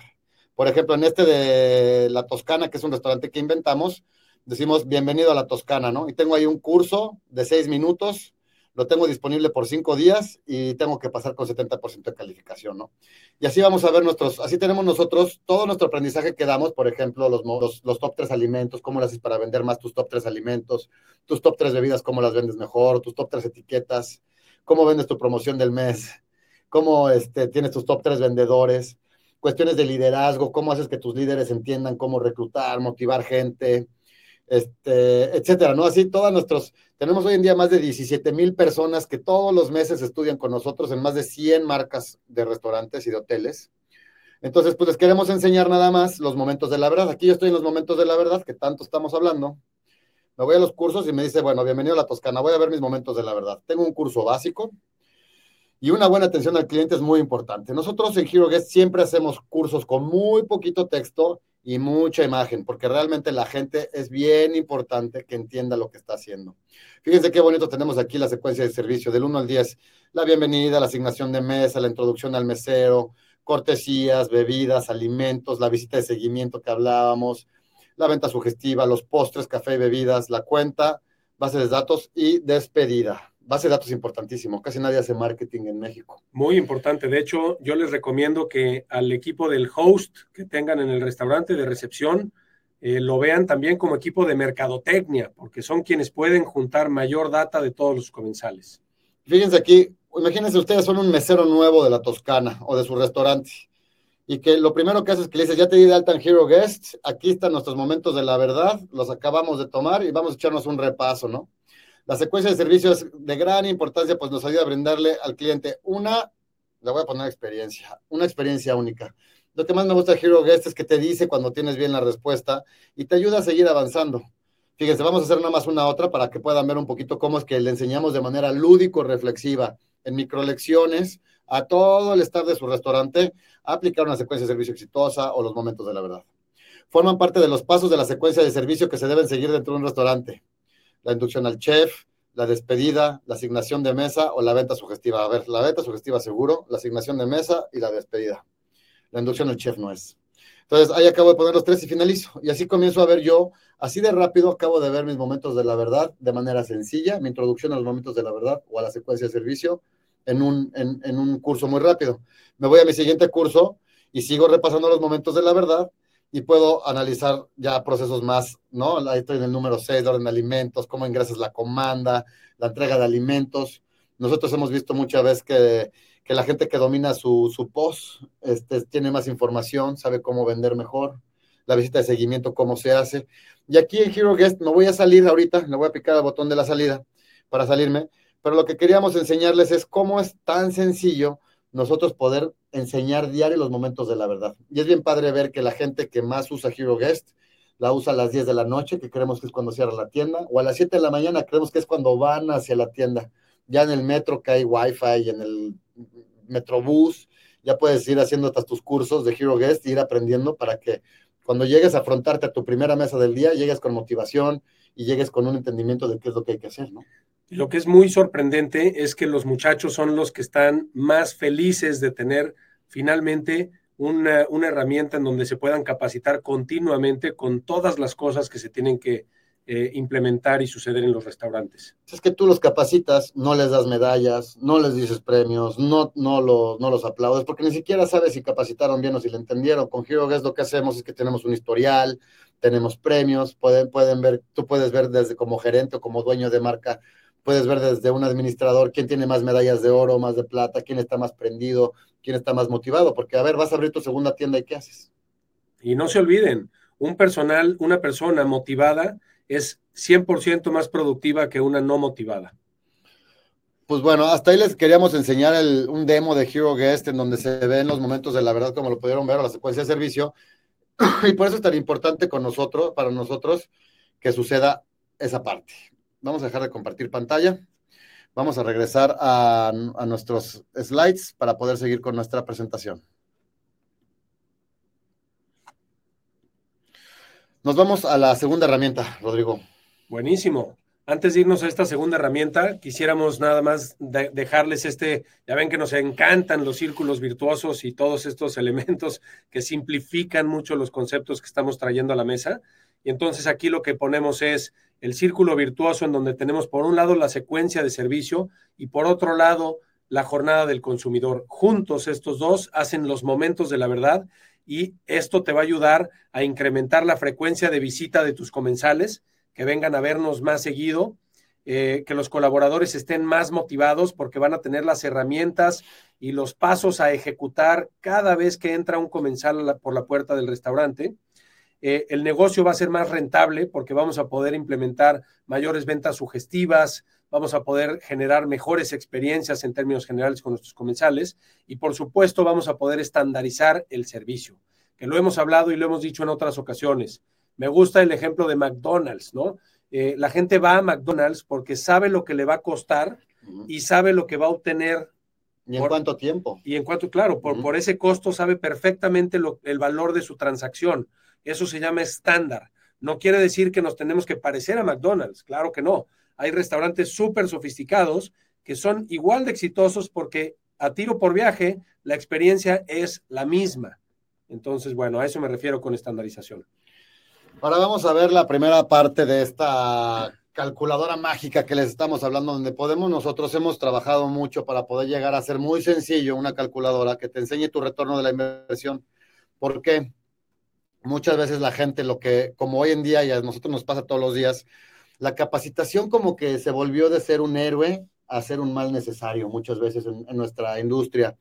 Por ejemplo, en este de La Toscana, que es un restaurante que inventamos, decimos bienvenido a La Toscana, ¿no? Y tengo ahí un curso de seis minutos lo tengo disponible por cinco días y tengo que pasar con 70% de calificación, ¿no? Y así vamos a ver nuestros, así tenemos nosotros todo nuestro aprendizaje que damos, por ejemplo, los, los, los top tres alimentos, cómo lo haces para vender más tus top tres alimentos, tus top tres bebidas, cómo las vendes mejor, tus top tres etiquetas, cómo vendes tu promoción del mes, cómo este, tienes tus top tres vendedores, cuestiones de liderazgo, cómo haces que tus líderes entiendan cómo reclutar, motivar gente, este, etcétera, ¿no? Así todas nuestros, tenemos hoy en día más de 17 mil personas que todos los meses estudian con nosotros en más de 100 marcas de restaurantes y de hoteles. Entonces, pues les queremos enseñar nada más los momentos de la verdad. Aquí yo estoy en los momentos de la verdad, que tanto estamos hablando. Me voy a los cursos y me dice, bueno, bienvenido a la Toscana, voy a ver mis momentos de la verdad. Tengo un curso básico y una buena atención al cliente es muy importante. Nosotros en Hero Guest siempre hacemos cursos con muy poquito texto y mucha imagen, porque realmente la gente es bien importante que entienda lo que está haciendo. Fíjense qué bonito tenemos aquí la secuencia de servicio del 1 al 10, la bienvenida, la asignación de mesa, la introducción al mesero, cortesías, bebidas, alimentos, la visita de seguimiento que hablábamos, la venta sugestiva, los postres, café y bebidas, la cuenta, base de datos y despedida base de datos importantísimo. Casi nadie hace marketing en México. Muy importante. De hecho, yo les recomiendo que al equipo del host que tengan en el restaurante de recepción eh, lo vean también como equipo de mercadotecnia, porque son quienes pueden juntar mayor data de todos los comensales. Fíjense aquí, imagínense ustedes son un mesero nuevo de la Toscana o de su restaurante y que lo primero que haces es que le dices, ya te di de alta en Hero Guest, aquí están nuestros momentos de la verdad, los acabamos de tomar y vamos a echarnos un repaso, ¿no? La secuencia de servicios de gran importancia, pues nos ayuda a brindarle al cliente una, le voy a poner experiencia, una experiencia única. Lo que más me gusta de Hero Guest es que te dice cuando tienes bien la respuesta y te ayuda a seguir avanzando. Fíjense, vamos a hacer nada más una otra para que puedan ver un poquito cómo es que le enseñamos de manera lúdico-reflexiva en microlecciones a todo el staff de su restaurante a aplicar una secuencia de servicio exitosa o los momentos de la verdad. Forman parte de los pasos de la secuencia de servicio que se deben seguir dentro de un restaurante la inducción al chef, la despedida, la asignación de mesa o la venta sugestiva. A ver, la venta sugestiva seguro, la asignación de mesa y la despedida. La inducción al chef no es. Entonces, ahí acabo de poner los tres y finalizo. Y así comienzo a ver yo, así de rápido acabo de ver mis momentos de la verdad de manera sencilla, mi introducción a los momentos de la verdad o a la secuencia de servicio en un, en, en un curso muy rápido. Me voy a mi siguiente curso y sigo repasando los momentos de la verdad y puedo analizar ya procesos más, ¿no? Ahí estoy en el número 6 de orden de alimentos, cómo ingresas la comanda, la entrega de alimentos. Nosotros hemos visto muchas veces que, que la gente que domina su, su post este, tiene más información, sabe cómo vender mejor, la visita de seguimiento, cómo se hace. Y aquí en Hero Guest me voy a salir ahorita, le voy a picar el botón de la salida para salirme, pero lo que queríamos enseñarles es cómo es tan sencillo nosotros poder enseñar diario los momentos de la verdad. Y es bien padre ver que la gente que más usa Hero Guest la usa a las 10 de la noche, que creemos que es cuando cierra la tienda, o a las 7 de la mañana creemos que es cuando van hacia la tienda. Ya en el metro que hay wifi, en el metrobús, ya puedes ir haciendo hasta tus cursos de Hero Guest, ir aprendiendo para que cuando llegues a afrontarte a tu primera mesa del día, llegues con motivación y llegues con un entendimiento de qué es lo que hay que hacer, ¿no? Lo que es muy sorprendente es que los muchachos son los que están más felices de tener finalmente una, una, herramienta en donde se puedan capacitar continuamente con todas las cosas que se tienen que eh, implementar y suceder en los restaurantes. Es que tú los capacitas, no les das medallas, no les dices premios, no, no, los, no los aplaudes, porque ni siquiera sabes si capacitaron bien o si le entendieron. Con Hero Guest lo que hacemos es que tenemos un historial, tenemos premios, pueden, pueden ver, tú puedes ver desde como gerente o como dueño de marca puedes ver desde un administrador quién tiene más medallas de oro, más de plata, quién está más prendido, quién está más motivado, porque a ver, vas a abrir tu segunda tienda y qué haces. Y no se olviden, un personal, una persona motivada es 100% más productiva que una no motivada. Pues bueno, hasta ahí les queríamos enseñar un demo de Hero Guest en donde se ven los momentos de la verdad como lo pudieron ver, la secuencia de servicio. Y por eso es tan importante con nosotros, para nosotros, que suceda esa parte. Vamos a dejar de compartir pantalla. Vamos a regresar a, nuestros slides para poder seguir con nuestra presentación. Nos vamos a la segunda herramienta, Rodrigo. Buenísimo. Antes de irnos a esta segunda herramienta, quisiéramos nada más dejarles este, ya ven que nos encantan los círculos virtuosos y todos estos elementos que simplifican mucho los conceptos que estamos trayendo a la mesa. Y entonces aquí lo que ponemos es el círculo virtuoso en donde tenemos por un lado la secuencia de servicio y por otro lado la jornada del consumidor. Juntos estos dos hacen los momentos de la verdad y esto te va a ayudar a incrementar la frecuencia de visita de tus comensales que vengan a vernos más seguido, eh, que los colaboradores estén más motivados porque van a tener las herramientas y los pasos a ejecutar cada vez que entra un comensal por la puerta del restaurante. Eh, el negocio va a ser más rentable porque vamos a poder implementar mayores ventas sugestivas, vamos a poder generar mejores experiencias en términos generales con nuestros comensales y por supuesto vamos a poder estandarizar el servicio, que lo hemos hablado y lo hemos dicho en otras ocasiones. Me gusta el ejemplo de McDonald's, ¿no? Eh, la gente va a McDonald's porque sabe lo que le va a costar y sabe lo que va a obtener. ¿Y en cuánto tiempo? Y en cuánto, claro, por, por ese costo sabe perfectamente lo, el valor de su transacción. Eso se llama estándar. No quiere decir que nos tenemos que parecer a McDonald's, claro que no. Hay restaurantes súper sofisticados que son igual de exitosos porque a tiro por viaje la experiencia es la misma. Entonces, bueno, a eso me refiero con estandarización. Ahora vamos a ver la primera parte de esta calculadora mágica que les estamos hablando, donde podemos, nosotros hemos trabajado mucho para poder llegar a ser muy sencillo una calculadora que te enseñe tu retorno de la inversión. ¿Por qué? Muchas veces la gente, lo que, como hoy en día y a nosotros nos pasa todos los días, la capacitación como que se volvió de ser un héroe a ser un mal necesario muchas veces en, nuestra industria.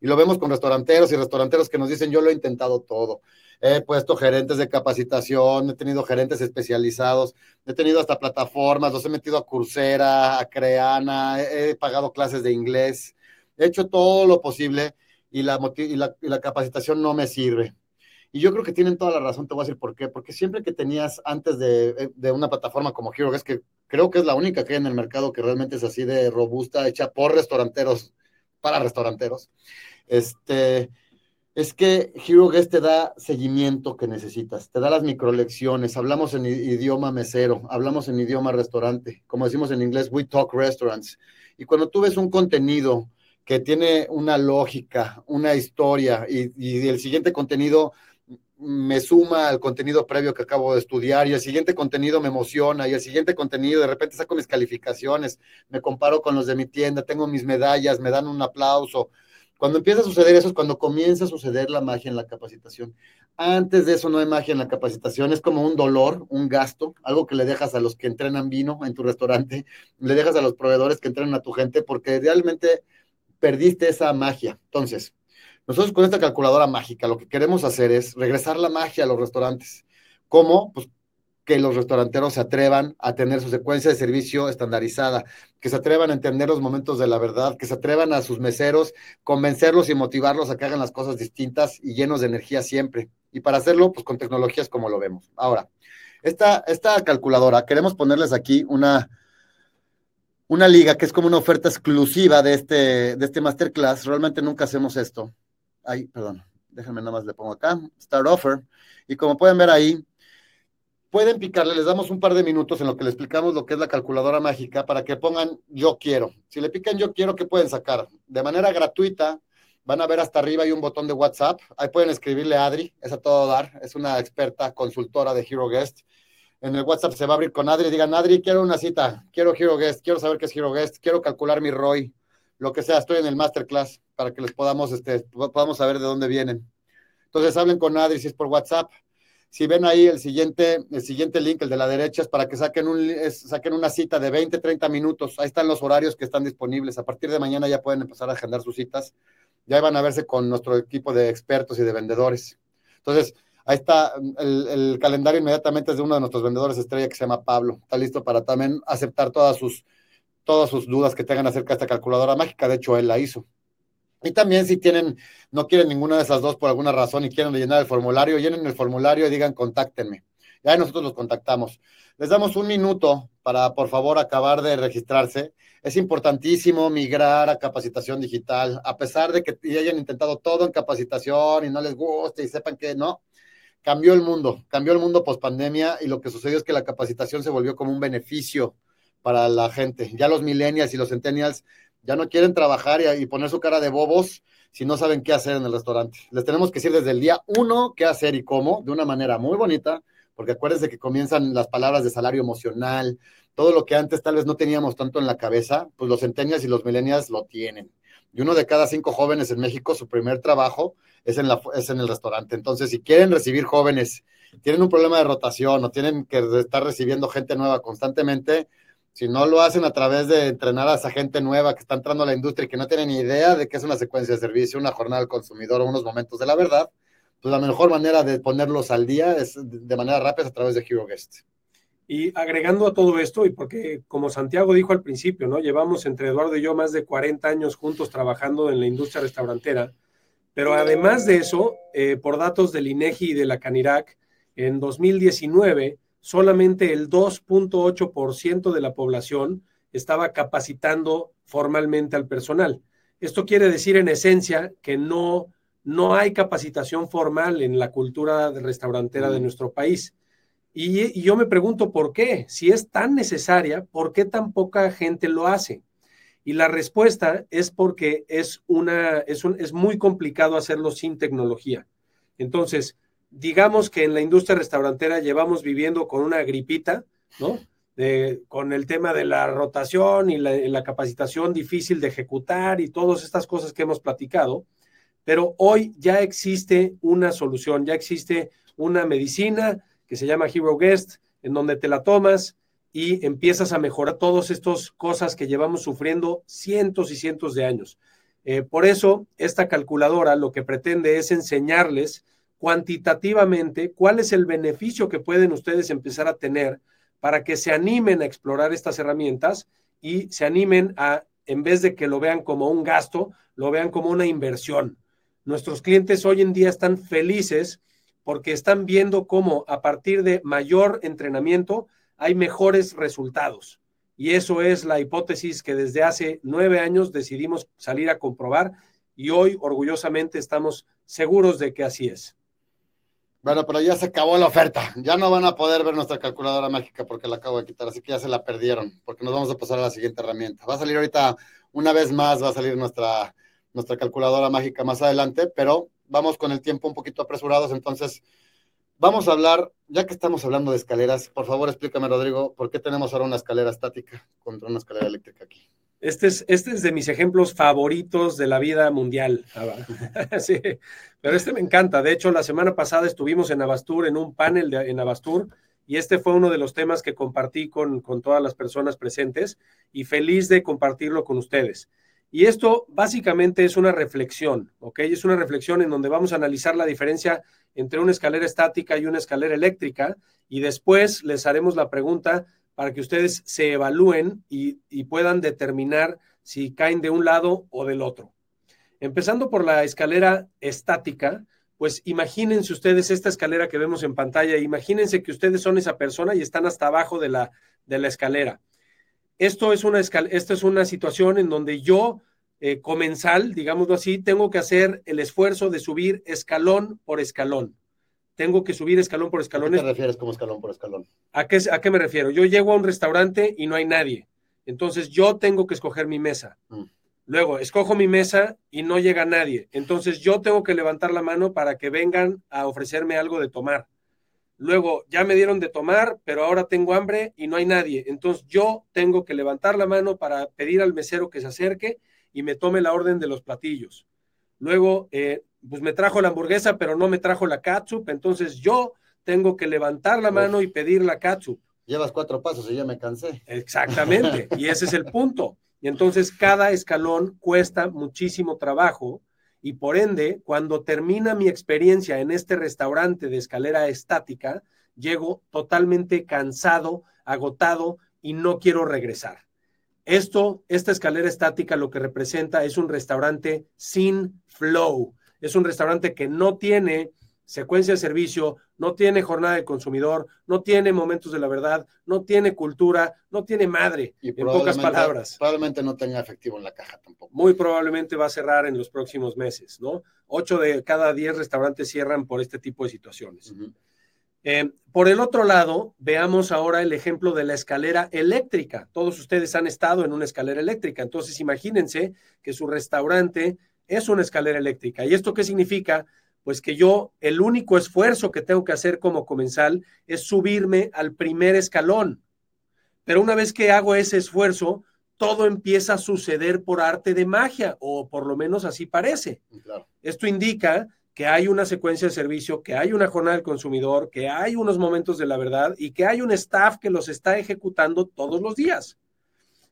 Y lo vemos con restauranteros y restauranteros que nos dicen, yo lo he intentado todo he puesto gerentes de capacitación, he tenido gerentes especializados, he tenido hasta plataformas, los he metido a Coursera, a Creana, he, pagado clases de inglés, he hecho todo lo posible y la, y la, capacitación no me sirve. Y yo creo que tienen toda la razón, te voy a decir por qué. Porque siempre que tenías antes de, de una plataforma como Hero, es que creo que es la única que hay en el mercado que realmente es así de robusta, hecha por restauranteros, para restauranteros, este, es que Hero Guest te da seguimiento que necesitas, te da las microlecciones, hablamos en idioma mesero, hablamos en idioma restaurante, como decimos en inglés, we talk restaurants. Y cuando tú ves un contenido que tiene una lógica, una historia, y, y el siguiente contenido me suma al contenido previo que acabo de estudiar y el siguiente contenido me emociona y el siguiente contenido de repente saco mis calificaciones, me comparo con los de mi tienda, tengo mis medallas, me dan un aplauso, cuando empieza a suceder eso es cuando comienza a suceder la magia en la capacitación. Antes de eso no hay magia en la capacitación, es como un dolor, un gasto, algo que le dejas a los que entrenan vino en tu restaurante, le dejas a los proveedores que entrenan a tu gente porque realmente perdiste esa magia. Entonces, nosotros con esta calculadora mágica lo que queremos hacer es regresar la magia a los restaurantes. ¿Cómo? Pues que los restauranteros se atrevan a tener su secuencia de servicio estandarizada, que se atrevan a entender los momentos de la verdad, que se atrevan a sus meseros, convencerlos y motivarlos a que hagan las cosas distintas y llenos de energía siempre. Y para hacerlo, pues con tecnologías como lo vemos. Ahora, esta, esta calculadora, queremos ponerles aquí una, una liga que es como una oferta exclusiva de este, de este masterclass. Realmente nunca hacemos esto. Ay, perdón, déjenme nada más le pongo acá, Start Offer. Y como pueden ver ahí, pueden picarle, les damos un par de minutos en lo que le explicamos lo que es la calculadora mágica para que pongan yo quiero. Si le pican yo quiero, ¿qué pueden sacar? De manera gratuita, van a ver hasta arriba hay un botón de WhatsApp. Ahí pueden escribirle a Adri, es a todo dar, es una experta consultora de Hero Guest. En el WhatsApp se va a abrir con Adri, digan, Adri, quiero una cita, quiero Hero Guest, quiero saber qué es Hero Guest, quiero calcular mi ROI, lo que sea, estoy en el masterclass para que les podamos, este, podamos saber de dónde vienen. Entonces hablen con Adri si es por WhatsApp si ven ahí el siguiente, el siguiente link, el de la derecha, es para que saquen, un, saquen una cita de 20, 30 minutos. Ahí están los horarios que están disponibles. A partir de mañana ya pueden empezar a agendar sus citas. Ya van a verse con nuestro equipo de expertos y de vendedores. Entonces, Ahí está el, calendario inmediatamente es de uno de nuestros vendedores estrella que se llama Pablo. Está listo para también aceptar todas sus, todas sus dudas que tengan acerca de esta calculadora mágica. De hecho, él la hizo. Y también si tienen, no quieren ninguna de esas dos por alguna razón y quieren llenar el formulario, llenen el formulario y digan contáctenme. Ya nosotros los contactamos. Les damos un minuto para, por favor, acabar de registrarse. Es importantísimo migrar a capacitación digital, a pesar de que hayan intentado todo en capacitación y no les guste y sepan que no, cambió el mundo, cambió el mundo post pandemia y lo que sucedió es que la capacitación se volvió como un beneficio para la gente. Ya los millennials y los centennials ya no quieren trabajar y, poner su cara de bobos si no saben qué hacer en el restaurante. Les tenemos que decir desde el día uno qué hacer y cómo, de una manera muy bonita, porque acuérdense que comienzan las palabras de salario emocional, todo lo que antes tal vez no teníamos tanto en la cabeza, pues los centennials y los millennials lo tienen. Y uno de cada cinco jóvenes en México, su primer trabajo es en, la, es en el restaurante. Entonces, si quieren recibir jóvenes, tienen un problema de rotación o tienen que estar recibiendo gente nueva constantemente, si no lo hacen a través de entrenar a esa gente nueva que está entrando a la industria y que no tienen ni idea de qué es una secuencia de servicio, una jornada del consumidor o unos momentos de la verdad, pues la mejor manera de ponerlos al día es de manera rápida a través de Hero Guest. Y agregando a todo esto, y porque como Santiago dijo al principio, ¿no? Llevamos entre Eduardo y yo más de 40 años juntos trabajando en la industria restaurantera, pero además de eso, eh, por datos del INEGI y de la Canirac, en 2019 solamente el 2.8% de la población estaba capacitando formalmente al personal. Esto quiere decir en esencia que no, no hay capacitación formal en la cultura restaurantera de nuestro país. Y, yo me pregunto por qué, si es tan necesaria, ¿por qué tan poca gente lo hace? Y la respuesta es porque es, una, es, un, es muy complicado hacerlo sin tecnología. Entonces, digamos que en la industria restaurantera llevamos viviendo con una gripita, ¿no? con el tema de la rotación y la, capacitación difícil de ejecutar y todas estas cosas que hemos platicado, pero hoy ya existe una solución, ya existe una medicina que se llama Hero Guest, en donde te la tomas y empiezas a mejorar todas estas cosas que llevamos sufriendo cientos y cientos de años. Eh, por eso, esta calculadora lo que pretende es enseñarles cuantitativamente cuál es el beneficio que pueden ustedes empezar a tener para que se animen a explorar estas herramientas y se animen a, en vez de que lo vean como un gasto, lo vean como una inversión. Nuestros clientes hoy en día están felices porque están viendo cómo a partir de mayor entrenamiento hay mejores resultados. Y eso es la hipótesis que desde hace nueve años decidimos salir a comprobar y hoy orgullosamente estamos seguros de que así es. Bueno, pero ya se acabó la oferta. Ya no van a poder ver nuestra calculadora mágica porque la acabo de quitar, así que ya se la perdieron, porque nos vamos a pasar a la siguiente herramienta. Va a salir ahorita, una vez más, va a salir nuestra, nuestra calculadora mágica más adelante, pero vamos con el tiempo un poquito apresurados, entonces vamos a hablar, ya que estamos hablando de escaleras, por favor explícame, Rodrigo, ¿por qué tenemos ahora una escalera estática contra una escalera eléctrica aquí? Este es, este es de mis ejemplos favoritos de la vida mundial. sí, pero este me encanta. De hecho, la semana pasada estuvimos en Abastur, en un panel en Abastur, y este fue uno de los temas que compartí con, con todas las personas presentes y feliz de compartirlo con ustedes. Y esto básicamente es una reflexión, ¿ok? Es una reflexión en donde vamos a analizar la diferencia entre una escalera estática y una escalera eléctrica y después les haremos la pregunta para que ustedes se evalúen y, puedan determinar si caen de un lado o del otro. Empezando por la escalera estática, pues imagínense ustedes esta escalera que vemos en pantalla, imagínense que ustedes son esa persona y están hasta abajo de la, de la escalera esto es una, esto es una situación en donde yo, eh, comensal, digámoslo así, tengo que hacer el esfuerzo de subir escalón por escalón. Tengo que subir escalón por escalón. ¿A qué te refieres como escalón por escalón? ¿A qué, ¿A qué me refiero? Yo llego a un restaurante y no hay nadie. Entonces yo tengo que escoger mi mesa. Mm. Luego, escojo mi mesa y no llega nadie. Entonces yo tengo que levantar la mano para que vengan a ofrecerme algo de tomar. Luego, ya me dieron de tomar, pero ahora tengo hambre y no hay nadie. Entonces, yo tengo que levantar la mano para pedir al mesero que se acerque y me tome la orden de los platillos. Luego, eh, pues me trajo la hamburguesa, pero no me trajo la catsup. Entonces, yo tengo que levantar la mano y pedir la catsup. Llevas cuatro pasos y ya me cansé. Exactamente. y ese es el punto. Y entonces, cada escalón cuesta muchísimo trabajo y por ende, cuando termina mi experiencia en este restaurante de escalera estática, llego totalmente cansado, agotado y no quiero regresar. Esto, esta escalera estática lo que representa es un restaurante sin flow. Es un restaurante que no tiene secuencia de servicio, no tiene jornada de consumidor, no tiene momentos de la verdad, no tiene cultura, no tiene madre, en pocas palabras. Probablemente no tenga efectivo en la caja tampoco. Muy probablemente va a cerrar en los próximos meses, ¿no? Ocho de cada diez restaurantes cierran por este tipo de situaciones. Eh, por el otro lado, veamos ahora el ejemplo de la escalera eléctrica. Todos ustedes han estado en una escalera eléctrica, entonces imagínense que su restaurante es una escalera eléctrica. ¿Y esto qué significa? Pues que yo, el único esfuerzo que tengo que hacer como comensal es subirme al primer escalón. Pero una vez que hago ese esfuerzo, todo empieza a suceder por arte de magia, o por lo menos así parece. Esto indica que hay una secuencia de servicio, que hay una jornada del consumidor, que hay unos momentos de la verdad y que hay un staff que los está ejecutando todos los días.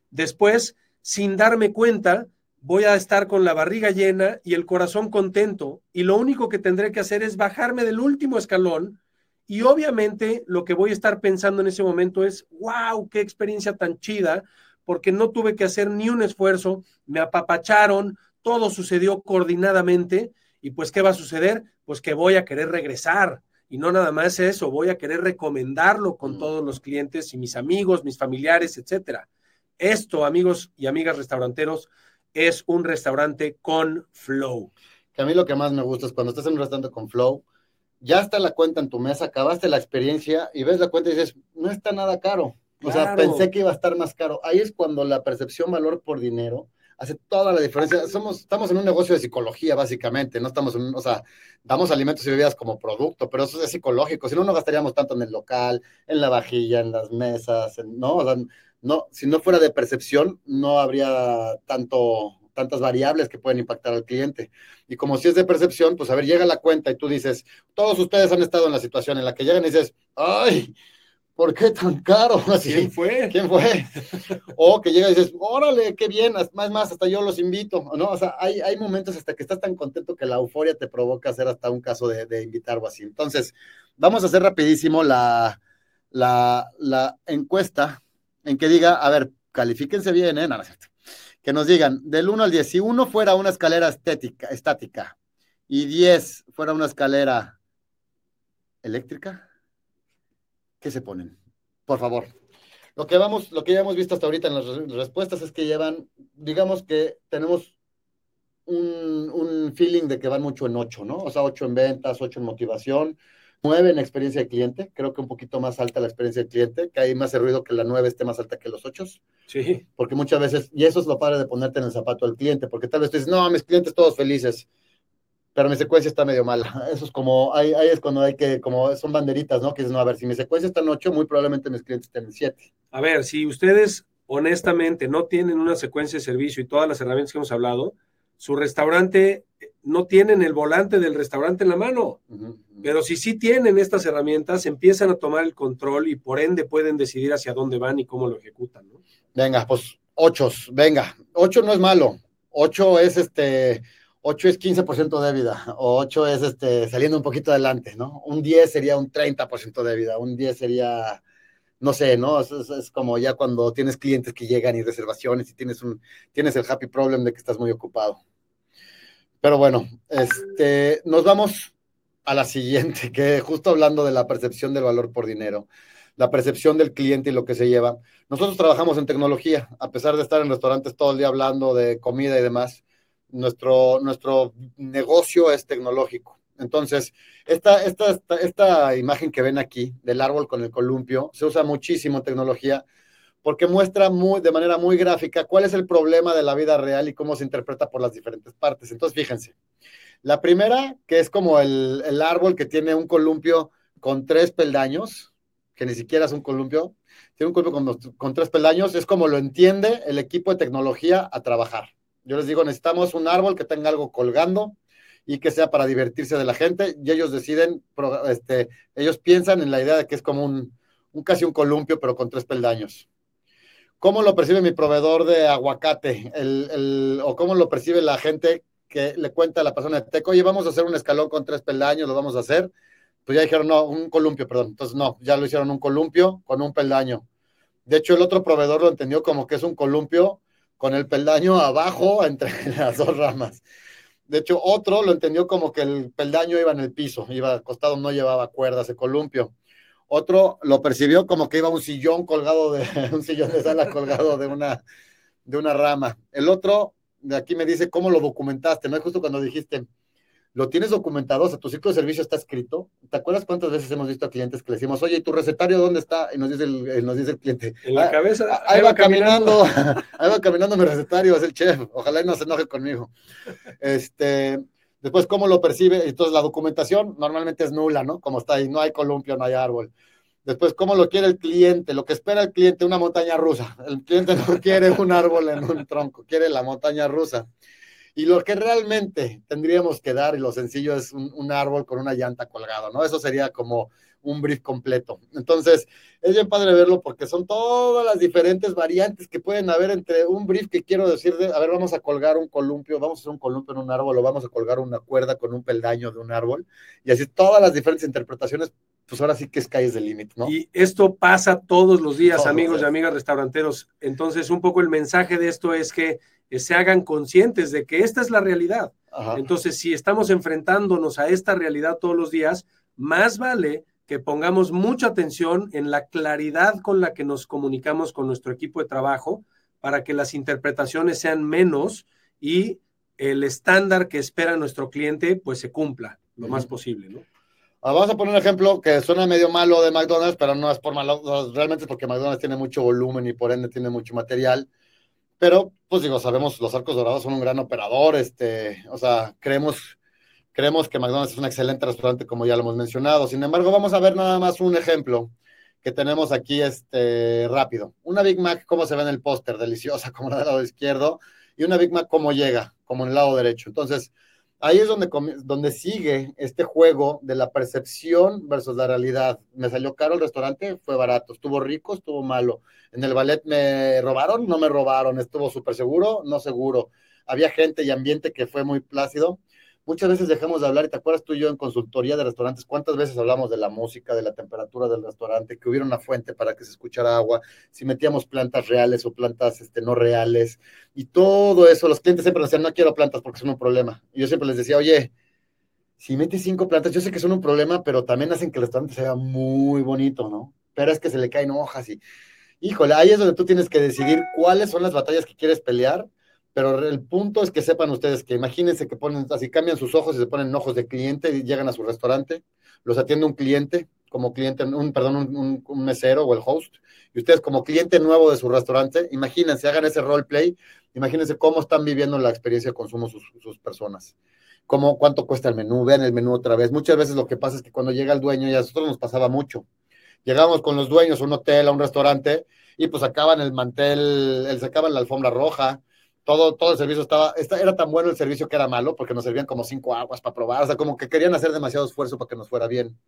Después, sin darme cuenta, voy a estar con la barriga llena y el corazón contento y lo único que tendré que hacer es bajarme del último escalón y obviamente lo que voy a estar pensando en ese momento es, wow, qué experiencia tan chida, porque no tuve que hacer ni un esfuerzo, me apapacharon, todo sucedió coordinadamente y pues, ¿qué va a suceder? Pues que voy a querer regresar. Y no nada más eso, voy a querer recomendarlo con mm. todos los clientes y mis amigos, mis familiares, etcétera. Esto, amigos y amigas restauranteros, es un restaurante con flow. Que a mí lo que más me gusta es cuando estás en un restaurante con flow, ya está la cuenta en tu mesa, acabaste la experiencia y ves la cuenta y dices, no está nada caro. O sea, pensé que iba a estar más caro. Ahí es cuando la percepción valor por dinero hace toda la diferencia. Somos, estamos en un negocio de psicología, básicamente, no estamos en, o sea, damos alimentos y bebidas como producto, pero eso es psicológico, si no, no gastaríamos tanto en el local, en la vajilla, en las mesas, ¿no? O sea, no, si no fuera de percepción, no habría tanto, tantas variables que pueden impactar al cliente. Y como si es de percepción, pues a ver, llega la cuenta y tú dices, todos ustedes han estado en la situación en la que llegan y dices, ay, ¿por qué tan caro? Así, ¿Quién fue? ¿Quién fue? o que llega y dices, órale, qué bien, más, más, hasta yo los invito, ¿no? O sea, hay, hay momentos hasta que estás tan contento que la euforia te provoca hacer hasta un caso de, de invitar o así. Entonces, vamos a hacer rapidísimo la, la, la encuesta en que diga, a ver, califíquense bien, ¿eh? No, no es cierto. Que nos digan, del 1 al 10, si uno fuera una escalera estética, estática y 10 fuera una escalera eléctrica, ¿qué se ponen? Por favor. Lo que, vamos, lo que ya hemos visto hasta ahorita en las respuestas es que llevan, digamos que tenemos un, un, feeling de que van mucho en 8, ¿no? O sea, 8 en ventas, 8 en motivación, 9 en experiencia de cliente, creo que un poquito más alta la experiencia de cliente, que hay más ruido que la 9 esté más alta que los 8. Sí. Porque muchas veces, y eso es lo padre de ponerte en el zapato del cliente, porque tal vez tú dices, no, mis clientes todos felices pero mi secuencia está medio mala. Eso es como, ahí, es cuando hay que, como son banderitas, ¿no? Que dices, no, a ver, si mi secuencia está en 8, muy probablemente mis clientes estén en 7. A ver, si ustedes honestamente no tienen una secuencia de servicio y todas las herramientas que hemos hablado, su restaurante no tienen el volante del restaurante en la mano. Pero si sí tienen estas herramientas, empiezan a tomar el control y por ende pueden decidir hacia dónde van y cómo lo ejecutan, ¿no? Venga, pues 8, venga. 8 no es malo. 8 es este 8 es 15% de vida, o 8 es este, saliendo un poquito adelante, ¿no? Un 10 sería un 30% de vida, un 10 sería, no sé, ¿no? Es, como ya cuando tienes clientes que llegan y reservaciones y tienes, un, tienes el happy problem de que estás muy ocupado. Pero bueno, este, nos vamos a la siguiente, que justo hablando de la percepción del valor por dinero, la percepción del cliente y lo que se lleva. Nosotros trabajamos en tecnología, a pesar de estar en restaurantes todo el día hablando de comida y demás nuestro, nuestro negocio es tecnológico. Entonces, esta, esta, esta, imagen que ven aquí del árbol con el columpio se usa muchísimo tecnología porque muestra muy, de manera muy gráfica cuál es el problema de la vida real y cómo se interpreta por las diferentes partes. Entonces, fíjense, la primera, que es como el, el árbol que tiene un columpio con tres peldaños, que ni siquiera es un columpio, tiene un columpio con, con tres peldaños, es como lo entiende el equipo de tecnología a trabajar. Yo les digo, necesitamos un árbol que tenga algo colgando y que sea para divertirse de la gente y ellos deciden, este, ellos piensan en la idea de que es como un, casi un columpio, pero con tres peldaños. ¿Cómo lo percibe mi proveedor de aguacate? El, o cómo lo percibe la gente que le cuenta a la persona de Teco, oye, vamos a hacer un escalón con tres peldaños, lo vamos a hacer. Pues ya dijeron, no, un columpio, perdón. Entonces, no, ya lo hicieron un columpio con un peldaño. De hecho, el otro proveedor lo entendió como que es un columpio con el peldaño abajo entre las dos ramas. De hecho, otro lo entendió como que el peldaño iba en el piso, iba acostado, no llevaba cuerdas, el columpio. Otro lo percibió como que iba un sillón colgado de un sillón de sala colgado de una, de una rama. El otro de aquí me dice cómo lo documentaste, ¿no? Justo cuando dijiste, lo tienes documentado, o sea, tu ciclo de servicio está escrito. ¿Te acuerdas cuántas veces hemos visto a clientes que le decimos, oye, ¿y tu recetario dónde está? Y nos dice el, eh, nos dice el cliente. En la ah, cabeza. Ahí va caminando, ahí va caminando mi recetario, es el chef. Ojalá y no se enoje conmigo. Este, después, ¿cómo lo percibe? Entonces, la documentación normalmente es nula, ¿no? Como está ahí, no hay columpio, no hay árbol. Después, ¿cómo lo quiere el cliente? Lo que espera el cliente, una montaña rusa. El cliente no quiere un árbol en un tronco, quiere la montaña rusa. Y lo que realmente tendríamos que dar, y lo sencillo, es un, árbol con una llanta colgado, ¿no? Eso sería como un brief completo. Entonces, es bien padre verlo porque son todas las diferentes variantes que pueden haber entre un brief que quiero decir de, a ver, vamos a colgar un columpio, vamos a hacer un columpio en un árbol o vamos a colgar una cuerda con un peldaño de un árbol. Y así todas las diferentes interpretaciones, pues ahora sí que es calles de límite, ¿no? Y esto pasa todos los días, amigos y amigas restauranteros. Entonces, un poco el mensaje de esto es que se hagan conscientes de que esta es la realidad. Entonces, si estamos enfrentándonos a esta realidad todos los días, más vale que pongamos mucha atención en la claridad con la que nos comunicamos con nuestro equipo de trabajo para que las interpretaciones sean menos y el estándar que espera nuestro cliente pues se cumpla lo más posible, ¿no? Ah, vamos a poner un ejemplo que suena medio malo de McDonald's, pero no es por malo, realmente es porque McDonald's tiene mucho volumen y por ende tiene mucho material. Pero, pues digo, sabemos, los Arcos Dorados son un gran operador, este, o sea, creemos, creemos que McDonald's es un excelente restaurante, como ya lo hemos mencionado. Sin embargo, vamos a ver nada más un ejemplo que tenemos aquí, este, rápido. Una Big Mac, cómo se ve en el póster, deliciosa, como la del lado izquierdo, y una Big Mac, cómo llega, como en el lado derecho. Entonces, ahí es donde, donde sigue este juego de la percepción versus la realidad. Me salió caro el restaurante, fue barato, estuvo rico, estuvo malo. En el ballet me robaron, no me robaron, estuvo súper seguro, no seguro. Había gente y ambiente que fue muy plácido muchas veces dejamos de hablar, y te acuerdas tú y yo en consultoría de restaurantes, cuántas veces hablamos de la música, de la temperatura del restaurante, que hubiera una fuente para que se escuchara agua, si metíamos plantas reales o plantas este, no reales, y todo eso, los clientes siempre decían, no quiero plantas porque son un problema. Yo siempre les decía, oye, si metes cinco plantas, yo sé que son un problema, pero también hacen que el restaurante sea muy bonito, ¿no? Pero es que se le caen hojas y, híjole, ahí es donde tú tienes que decidir cuáles son las batallas que quieres pelear pero el punto es que sepan ustedes que imagínense que ponen, así cambian sus ojos y se ponen ojos de cliente y llegan a su restaurante, los atiende un cliente, como cliente, un, perdón, un, mesero o el host, y ustedes como cliente nuevo de su restaurante, imagínense, hagan ese roleplay, imagínense cómo están viviendo la experiencia de consumo sus, sus personas. Cómo, cuánto cuesta el menú, vean el menú otra vez. Muchas veces lo que pasa es que cuando llega el dueño, y a nosotros nos pasaba mucho, llegamos con los dueños a un hotel, a un restaurante, y pues sacaban el mantel, el, sacaban la alfombra roja, todo, todo el servicio estaba, era tan bueno el servicio que era malo, porque nos servían como cinco aguas para probar, o sea, como que querían hacer demasiado esfuerzo para que nos fuera bien.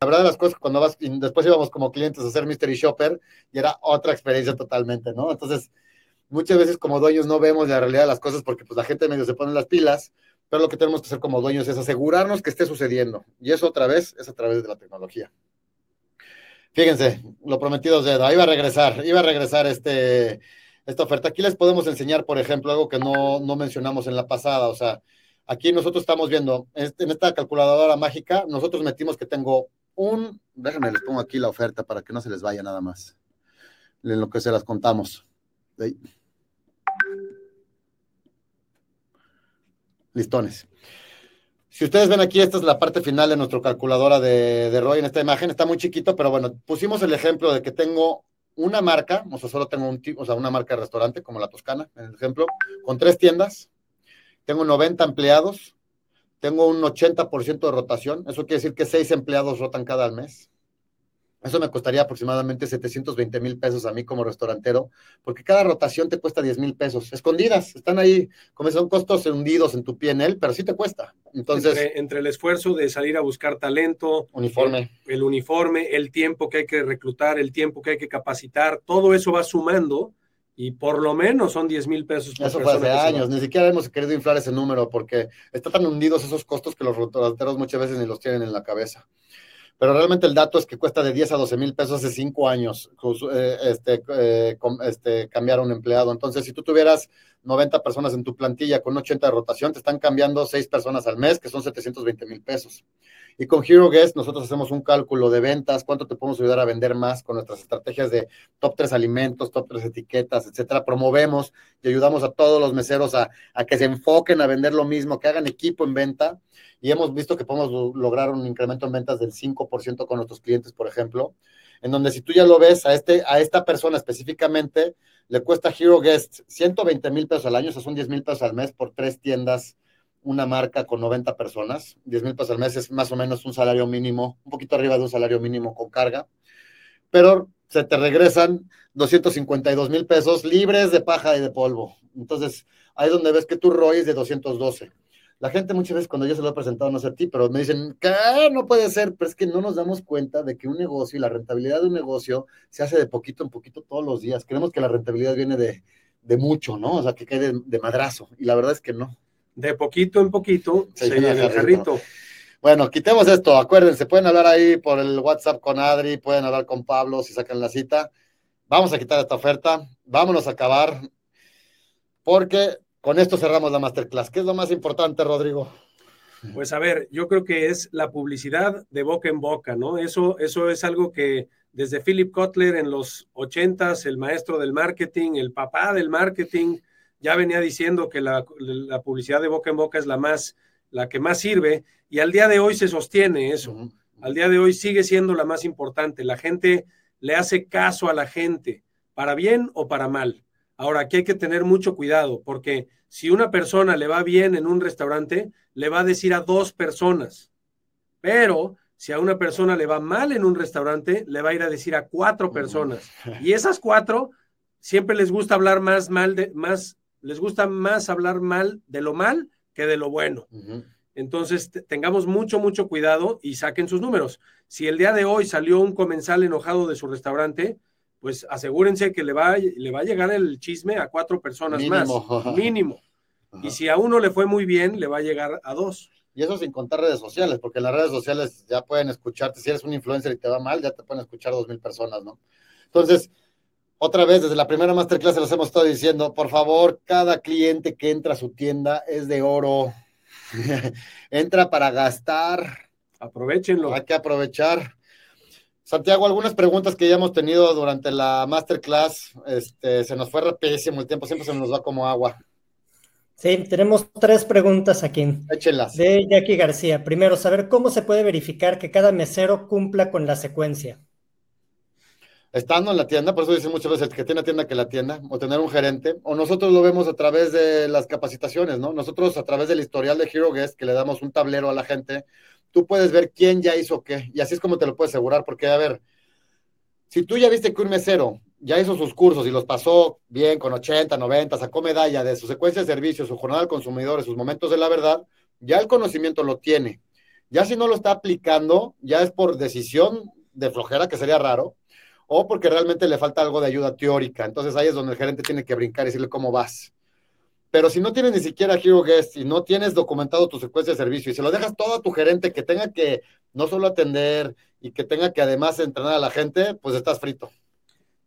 La verdad de las cosas, cuando vas, después íbamos como clientes a hacer Mystery Shopper, y era otra experiencia totalmente, ¿no? Entonces, muchas veces como dueños no vemos la realidad de las cosas porque pues la gente medio se pone las pilas, pero lo que tenemos que hacer como dueños es asegurarnos que esté sucediendo. Y eso otra vez es a través de la tecnología. Fíjense, lo prometido es dedo. Va a regresar, iba a regresar este esta oferta. Aquí les podemos enseñar, por ejemplo, algo que no, mencionamos en la pasada. O sea, aquí nosotros estamos viendo, en esta calculadora mágica, nosotros metimos que tengo un, déjenme les pongo aquí la oferta para que no se les vaya nada más, en lo que se las contamos. Listones. Si ustedes ven aquí, esta es la parte final de nuestra calculadora de, de ROI en esta imagen. Está muy chiquito, pero bueno, pusimos el ejemplo de que tengo una marca, o sea, solo tengo un o sea, una marca de restaurante como la Toscana, en ejemplo, con tres tiendas, tengo 90 empleados, tengo un 80% de rotación, eso quiere decir que seis empleados rotan cada mes. Eso me costaría aproximadamente 720 mil pesos a mí como restaurantero, porque cada rotación te cuesta 10 mil pesos, escondidas, están ahí, como son costos hundidos en tu PNL, pero sí te cuesta. Entonces, entre, el esfuerzo de salir a buscar talento, uniforme. El, uniforme, el tiempo que hay que reclutar, el tiempo que hay que capacitar, todo eso va sumando y por lo menos son 10 mil pesos. Eso fue hace años, ni siquiera hemos querido inflar ese número porque están tan hundidos esos costos que los restauranteros muchas veces ni los tienen en la cabeza. Pero realmente el dato es que cuesta de 10 a 12 mil pesos hace cinco años eh, este, eh, este, cambiar a un empleado. Entonces, si tú tuvieras 90 personas en tu plantilla con 80 de rotación, te están cambiando 6 personas al mes, que son 720 mil pesos. Y con Hero Guest nosotros hacemos un cálculo de ventas, cuánto te podemos ayudar a vender más con nuestras estrategias de top 3 alimentos, top 3 etiquetas, etcétera. Promovemos y ayudamos a todos los meseros a, que se enfoquen a vender lo mismo, que hagan equipo en venta. Y hemos visto que podemos lograr un incremento en ventas del 5% con nuestros clientes, por ejemplo, en donde si tú ya lo ves a, este, a esta persona específicamente, le cuesta Hero Guest 120 mil pesos al año, o sea, son 10 mil pesos al mes por tres tiendas una marca con 90 personas. 10 mil pesos al mes es más o menos un salario mínimo, un poquito arriba de un salario mínimo con carga, pero se te regresan 252 mil pesos libres de paja y de polvo. Entonces, ahí es donde ves que tu ROI es de 212. La gente muchas veces cuando yo se lo he presentado, no sé a ti, pero me dicen, ¿qué? No puede ser, pero es que no nos damos cuenta de que un negocio y la rentabilidad de un negocio se hace de poquito en poquito todos los días. Creemos que la rentabilidad viene de, de mucho, ¿no? O sea, que cae de madrazo. Y la verdad es que no de poquito en poquito se, llena el jarrito. Bueno, quitemos esto, acuérdense, pueden hablar ahí por el WhatsApp con Adri, pueden hablar con Pablo si sacan la cita. Vamos a quitar esta oferta, vámonos a acabar, porque con esto cerramos la masterclass. ¿Qué es lo más importante, Rodrigo? Pues a ver, yo creo que es la publicidad de boca en boca, ¿no? Eso, eso es algo que desde Philip Kotler en los ochentas, el maestro del marketing, el papá del marketing, ya venía diciendo que la, publicidad de boca en boca es la más, la que más sirve, y al día de hoy se sostiene eso. Al día de hoy sigue siendo la más importante. La gente le hace caso a la gente, para bien o para mal. Ahora, aquí hay que tener mucho cuidado, porque si una persona le va bien en un restaurante, le va a decir a dos personas. Pero si a una persona le va mal en un restaurante, le va a ir a decir a cuatro personas. Y esas cuatro siempre les gusta hablar más mal de más les gusta más hablar mal de lo mal que de lo bueno. Entonces, tengamos mucho, mucho cuidado y saquen sus números. Si el día de hoy salió un comensal enojado de su restaurante, pues asegúrense que le va, le va a llegar el chisme a cuatro personas más, mínimo. Y si a uno le fue muy bien, le va a llegar a dos. Y eso sin contar redes sociales, porque en las redes sociales ya pueden escucharte, si eres un influencer y te va mal, ya te pueden escuchar dos mil personas, ¿no? Entonces, otra vez, desde la primera masterclass los hemos estado diciendo, por favor, cada cliente que entra a su tienda es de oro. entra para gastar. Aprovechenlo. Hay que aprovechar. Santiago, algunas preguntas que ya hemos tenido durante la masterclass, este, se nos fue rapidísimo el tiempo, siempre se nos va como agua. Sí, tenemos tres preguntas aquí. Échenlas. De Jackie García. Primero, saber cómo se puede verificar que cada mesero cumpla con la secuencia estando en la tienda, por eso dicen muchas veces que tiene tienda que la tienda, o tener un gerente, o nosotros lo vemos a través de las capacitaciones, ¿no? Nosotros a través del historial de Hero Guest, que le damos un tablero a la gente, tú puedes ver quién ya hizo qué, y así es como te lo puedes asegurar, porque a ver, si tú ya viste que un mesero ya hizo sus cursos y los pasó bien con 80, 90, sacó medalla de su secuencia de servicios, su jornada del consumidor, sus momentos de la verdad, ya el conocimiento lo tiene. Ya si no lo está aplicando, ya es por decisión de flojera, que sería raro, o porque realmente le falta algo de ayuda teórica. Entonces ahí es donde el gerente tiene que brincar y decirle cómo vas. Pero si no tienes ni siquiera Hero Guest y no tienes documentado tu secuencia de servicio y se lo dejas todo a tu gerente que tenga que no solo atender y que tenga que además entrenar a la gente, pues estás frito.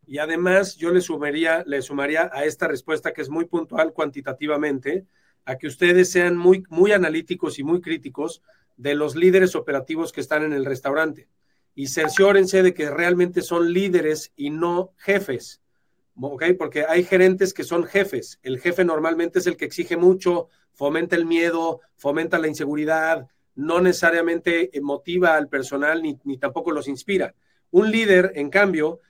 Y además yo le sumaría, le sumaría a esta respuesta que es muy puntual cuantitativamente, a que ustedes sean muy, muy analíticos y muy críticos de los líderes operativos que están en el restaurante y cerciórense de que realmente son líderes y no jefes. ¿ok? Porque hay gerentes que son jefes. El jefe normalmente es el que exige mucho, fomenta el miedo, fomenta la inseguridad, no necesariamente motiva al personal ni, ni tampoco los inspira. Un líder, en cambio,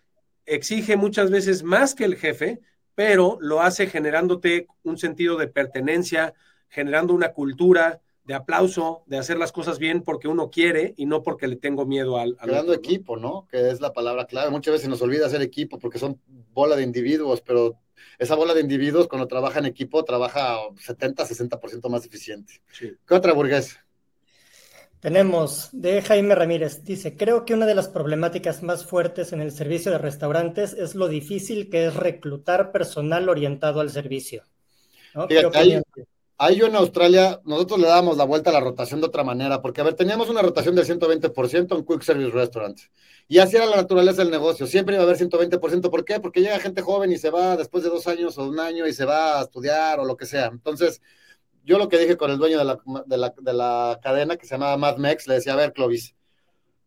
exige muchas veces más que el jefe, pero lo hace generándote un sentido de pertenencia, generando una cultura, de aplauso, de hacer las cosas bien porque uno quiere y no porque le tengo miedo al... Creando equipo, ¿no? Que es la palabra clave. Muchas veces nos olvida hacer equipo porque son bola de individuos, pero esa bola de individuos cuando trabaja en equipo trabaja 70, 60% más eficiente. ¿Qué otra burguesa? Tenemos de Jaime Ramírez, dice, creo que una de las problemáticas más fuertes en el servicio de restaurantes es lo difícil que es reclutar personal orientado al servicio. Ahí, yo en Australia, nosotros le dábamos la vuelta a la rotación de otra manera, porque a ver, teníamos una rotación del 120% en Quick Service Restaurants. Y así era la naturaleza del negocio, siempre iba a haber 120%. ¿Por qué? Porque llega gente joven y se va después de dos años o un año y se va a estudiar o lo que sea. Entonces, yo lo que dije con el dueño de la, de la, de la cadena, que se llamaba Mad Mex, le decía, a ver, Clovis,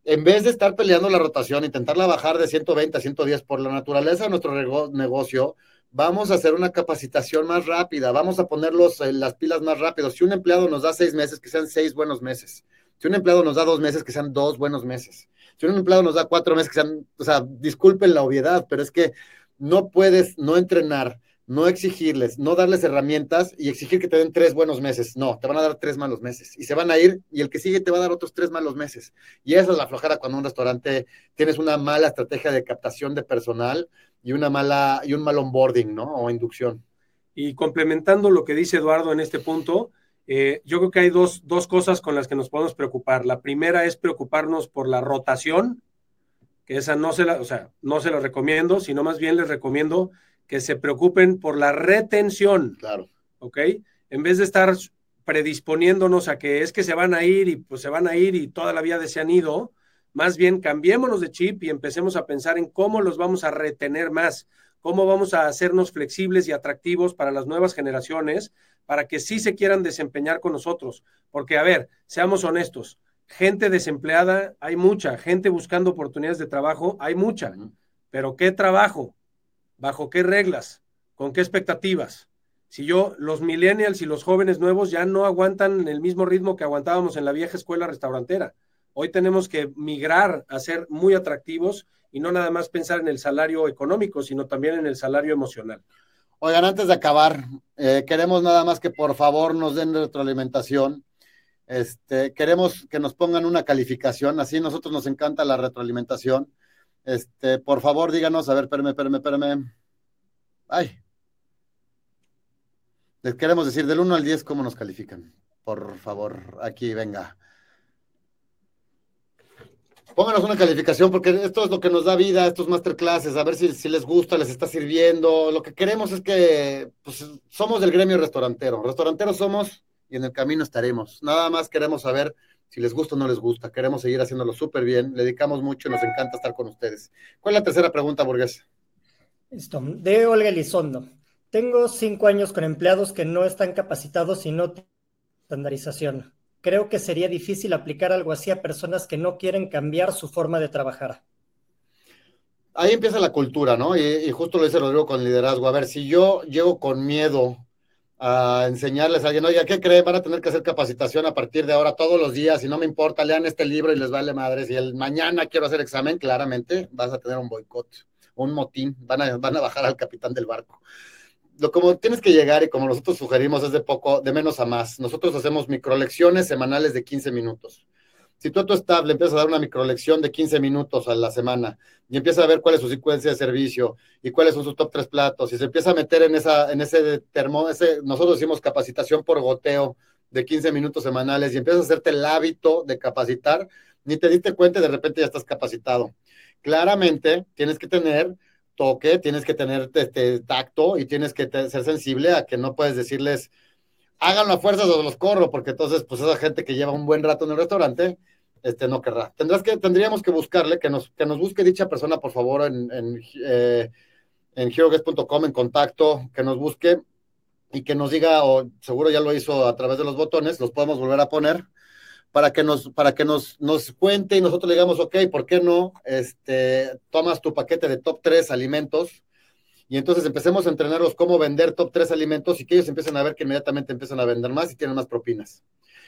en vez de estar peleando la rotación, intentarla bajar de 120 a 110 por la naturaleza de nuestro negocio, vamos a hacer una capacitación más rápida, vamos a ponerlos en las pilas más rápido. Si un empleado nos da seis meses, que sean seis buenos meses. Si un empleado nos da dos meses, que sean dos buenos meses. Si un empleado nos da cuatro meses, que sean, o sea, disculpen la obviedad, pero es que no puedes no entrenar no exigirles, no darles herramientas y exigir que te den tres buenos meses. No, te van a dar tres malos meses y se van a ir y el que sigue te va a dar otros tres malos meses. Y esa es la flojera cuando un restaurante tienes una mala estrategia de captación de personal y una mala y un mal onboarding, ¿no? O inducción. Y complementando lo que dice Eduardo en este punto, eh, yo creo que hay dos, dos cosas con las que nos podemos preocupar. La primera es preocuparnos por la rotación, que esa no se la, o sea, no se la recomiendo, sino más bien les recomiendo que se preocupen por la retención. Claro. ¿Ok? En vez de estar predisponiéndonos a que es que se van a ir y pues se van a ir y toda la vida se han ido, más bien cambiémonos de chip y empecemos a pensar en cómo los vamos a retener más, cómo vamos a hacernos flexibles y atractivos para las nuevas generaciones, para que sí se quieran desempeñar con nosotros. Porque, a ver, seamos honestos, gente desempleada hay mucha, gente buscando oportunidades de trabajo hay mucha, pero ¿qué trabajo? ¿Bajo qué reglas? ¿Con qué expectativas? Si yo, los millennials y los jóvenes nuevos ya no aguantan el mismo ritmo que aguantábamos en la vieja escuela restaurantera. Hoy tenemos que migrar a ser muy atractivos y no nada más pensar en el salario económico, sino también en el salario emocional. Oigan, antes de acabar, eh, queremos nada más que por favor nos den retroalimentación. Este, queremos que nos pongan una calificación, así nosotros nos encanta la retroalimentación. Este, por favor, díganos, a ver, espérame, espérame, espérame. Ay. Les queremos decir del 1 al 10 cómo nos califican. Por favor, aquí venga. Pónganos una calificación porque esto es lo que nos da vida, estos masterclasses, a ver si, si les gusta, les está sirviendo. Lo que queremos es que pues, somos del gremio restaurantero. Restauranteros somos y en el camino estaremos. Nada más queremos saber si les gusta o no les gusta. Queremos seguir haciéndolo súper bien, le dedicamos mucho y nos encanta estar con ustedes. ¿Cuál es la tercera pregunta, Burgués? Listo, de Olga Elizondo. Tengo cinco años con empleados que no están capacitados y no estandarización. Creo que sería difícil aplicar algo así a personas que no quieren cambiar su forma de trabajar. Ahí empieza la cultura, ¿no? Y, justo lo dice Rodrigo con liderazgo. A ver, si yo llego con miedo a enseñarles a alguien, oye, ¿qué creen? Van a tener que hacer capacitación a partir de ahora todos los días y no me importa, lean este libro y les vale madres. Y el mañana quiero hacer examen, claramente vas a tener un boicot, un motín, van a, van a bajar al capitán del barco. Lo como tienes que llegar y como nosotros sugerimos es de poco, de menos a más. Nosotros hacemos microlecciones semanales de 15 minutos. Si tú a tu staff le empiezas a dar una microlección de 15 minutos a la semana y empieza a ver cuál es su secuencia de servicio y cuáles son sus top tres platos y se empieza a meter en, esa, en ese termo, ese, nosotros decimos capacitación por goteo de 15 minutos semanales y empiezas a hacerte el hábito de capacitar, ni te diste cuenta y de repente ya estás capacitado. Claramente tienes que tener toque, tienes que tener este, tacto y tienes que ser sensible a que no puedes decirles, háganlo a fuerzas o los corro, porque entonces, pues esa gente que lleva un buen rato en el restaurante, este no querrá. Tendrás que, tendríamos que buscarle, que nos, que nos busque dicha persona, por favor, en, en, eh, heroguest.com, en contacto, que nos busque y que nos diga, o seguro ya lo hizo a través de los botones, los podemos volver a poner, para que nos, para que nos, nos cuente y nosotros le digamos, ok, ¿por qué no? Este, tomas tu paquete de top 3 alimentos y entonces empecemos a entrenarlos cómo vender top 3 alimentos y que ellos empiecen a ver que inmediatamente empiezan a vender más y tienen más propinas.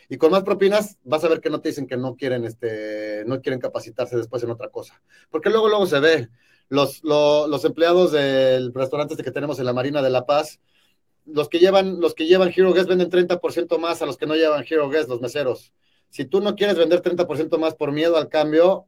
Y con más propinas vas a ver que no te dicen que no quieren, este, no quieren capacitarse después en otra cosa. Porque luego, luego se ve. Los, los empleados del restaurante este que tenemos en la Marina de La Paz, los que llevan, los que llevan Hero Guest venden 30% más a los que no llevan Hero Guest, los meseros. Si tú no quieres vender 30% más por miedo al cambio,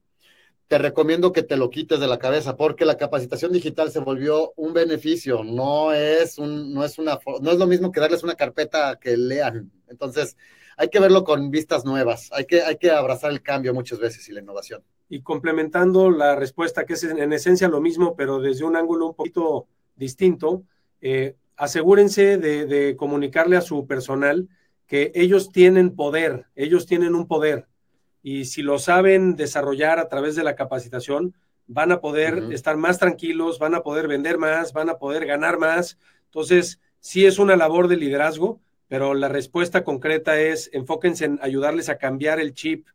te recomiendo que te lo quites de la cabeza porque la capacitación digital se volvió un beneficio, no es un, no es una, no es lo mismo que darles una carpeta que lean. Entonces, hay que verlo con vistas nuevas, hay que, hay que abrazar el cambio muchas veces y la innovación. Y complementando la respuesta, que es en esencia lo mismo, pero desde un ángulo un poquito distinto, eh, asegúrense de, de comunicarle a su personal que ellos tienen poder, ellos tienen un poder. Y si lo saben desarrollar a través de la capacitación, van a poder estar más tranquilos, van a poder vender más, van a poder ganar más. Entonces, sí es una labor de liderazgo, pero la respuesta concreta es enfóquense en ayudarles a cambiar el chip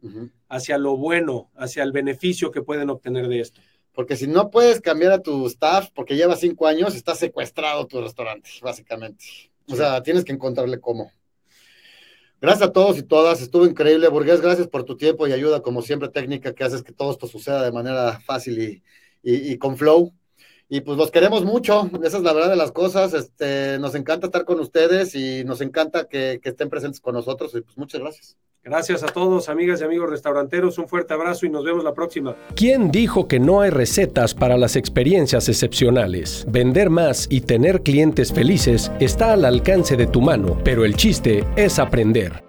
hacia lo bueno, hacia el beneficio que pueden obtener de esto. Porque si no puedes cambiar a tu staff porque lleva cinco años, está secuestrado tu restaurante, básicamente. O sea, tienes que encontrarle cómo. Gracias a todos y todas, estuvo increíble. Burgués, gracias por tu tiempo y ayuda, como siempre, técnica que haces que todo esto suceda de manera fácil y, con flow. Y pues los queremos mucho, esa es la verdad de las cosas. Este, nos encanta estar con ustedes y nos encanta que, que estén presentes con nosotros. Y pues muchas gracias. Gracias a todos, amigas y amigos restauranteros. Un fuerte abrazo y nos vemos la próxima. ¿Quién dijo que no hay recetas para las experiencias excepcionales? Vender más y tener clientes felices está al alcance de tu mano, pero el chiste es aprender.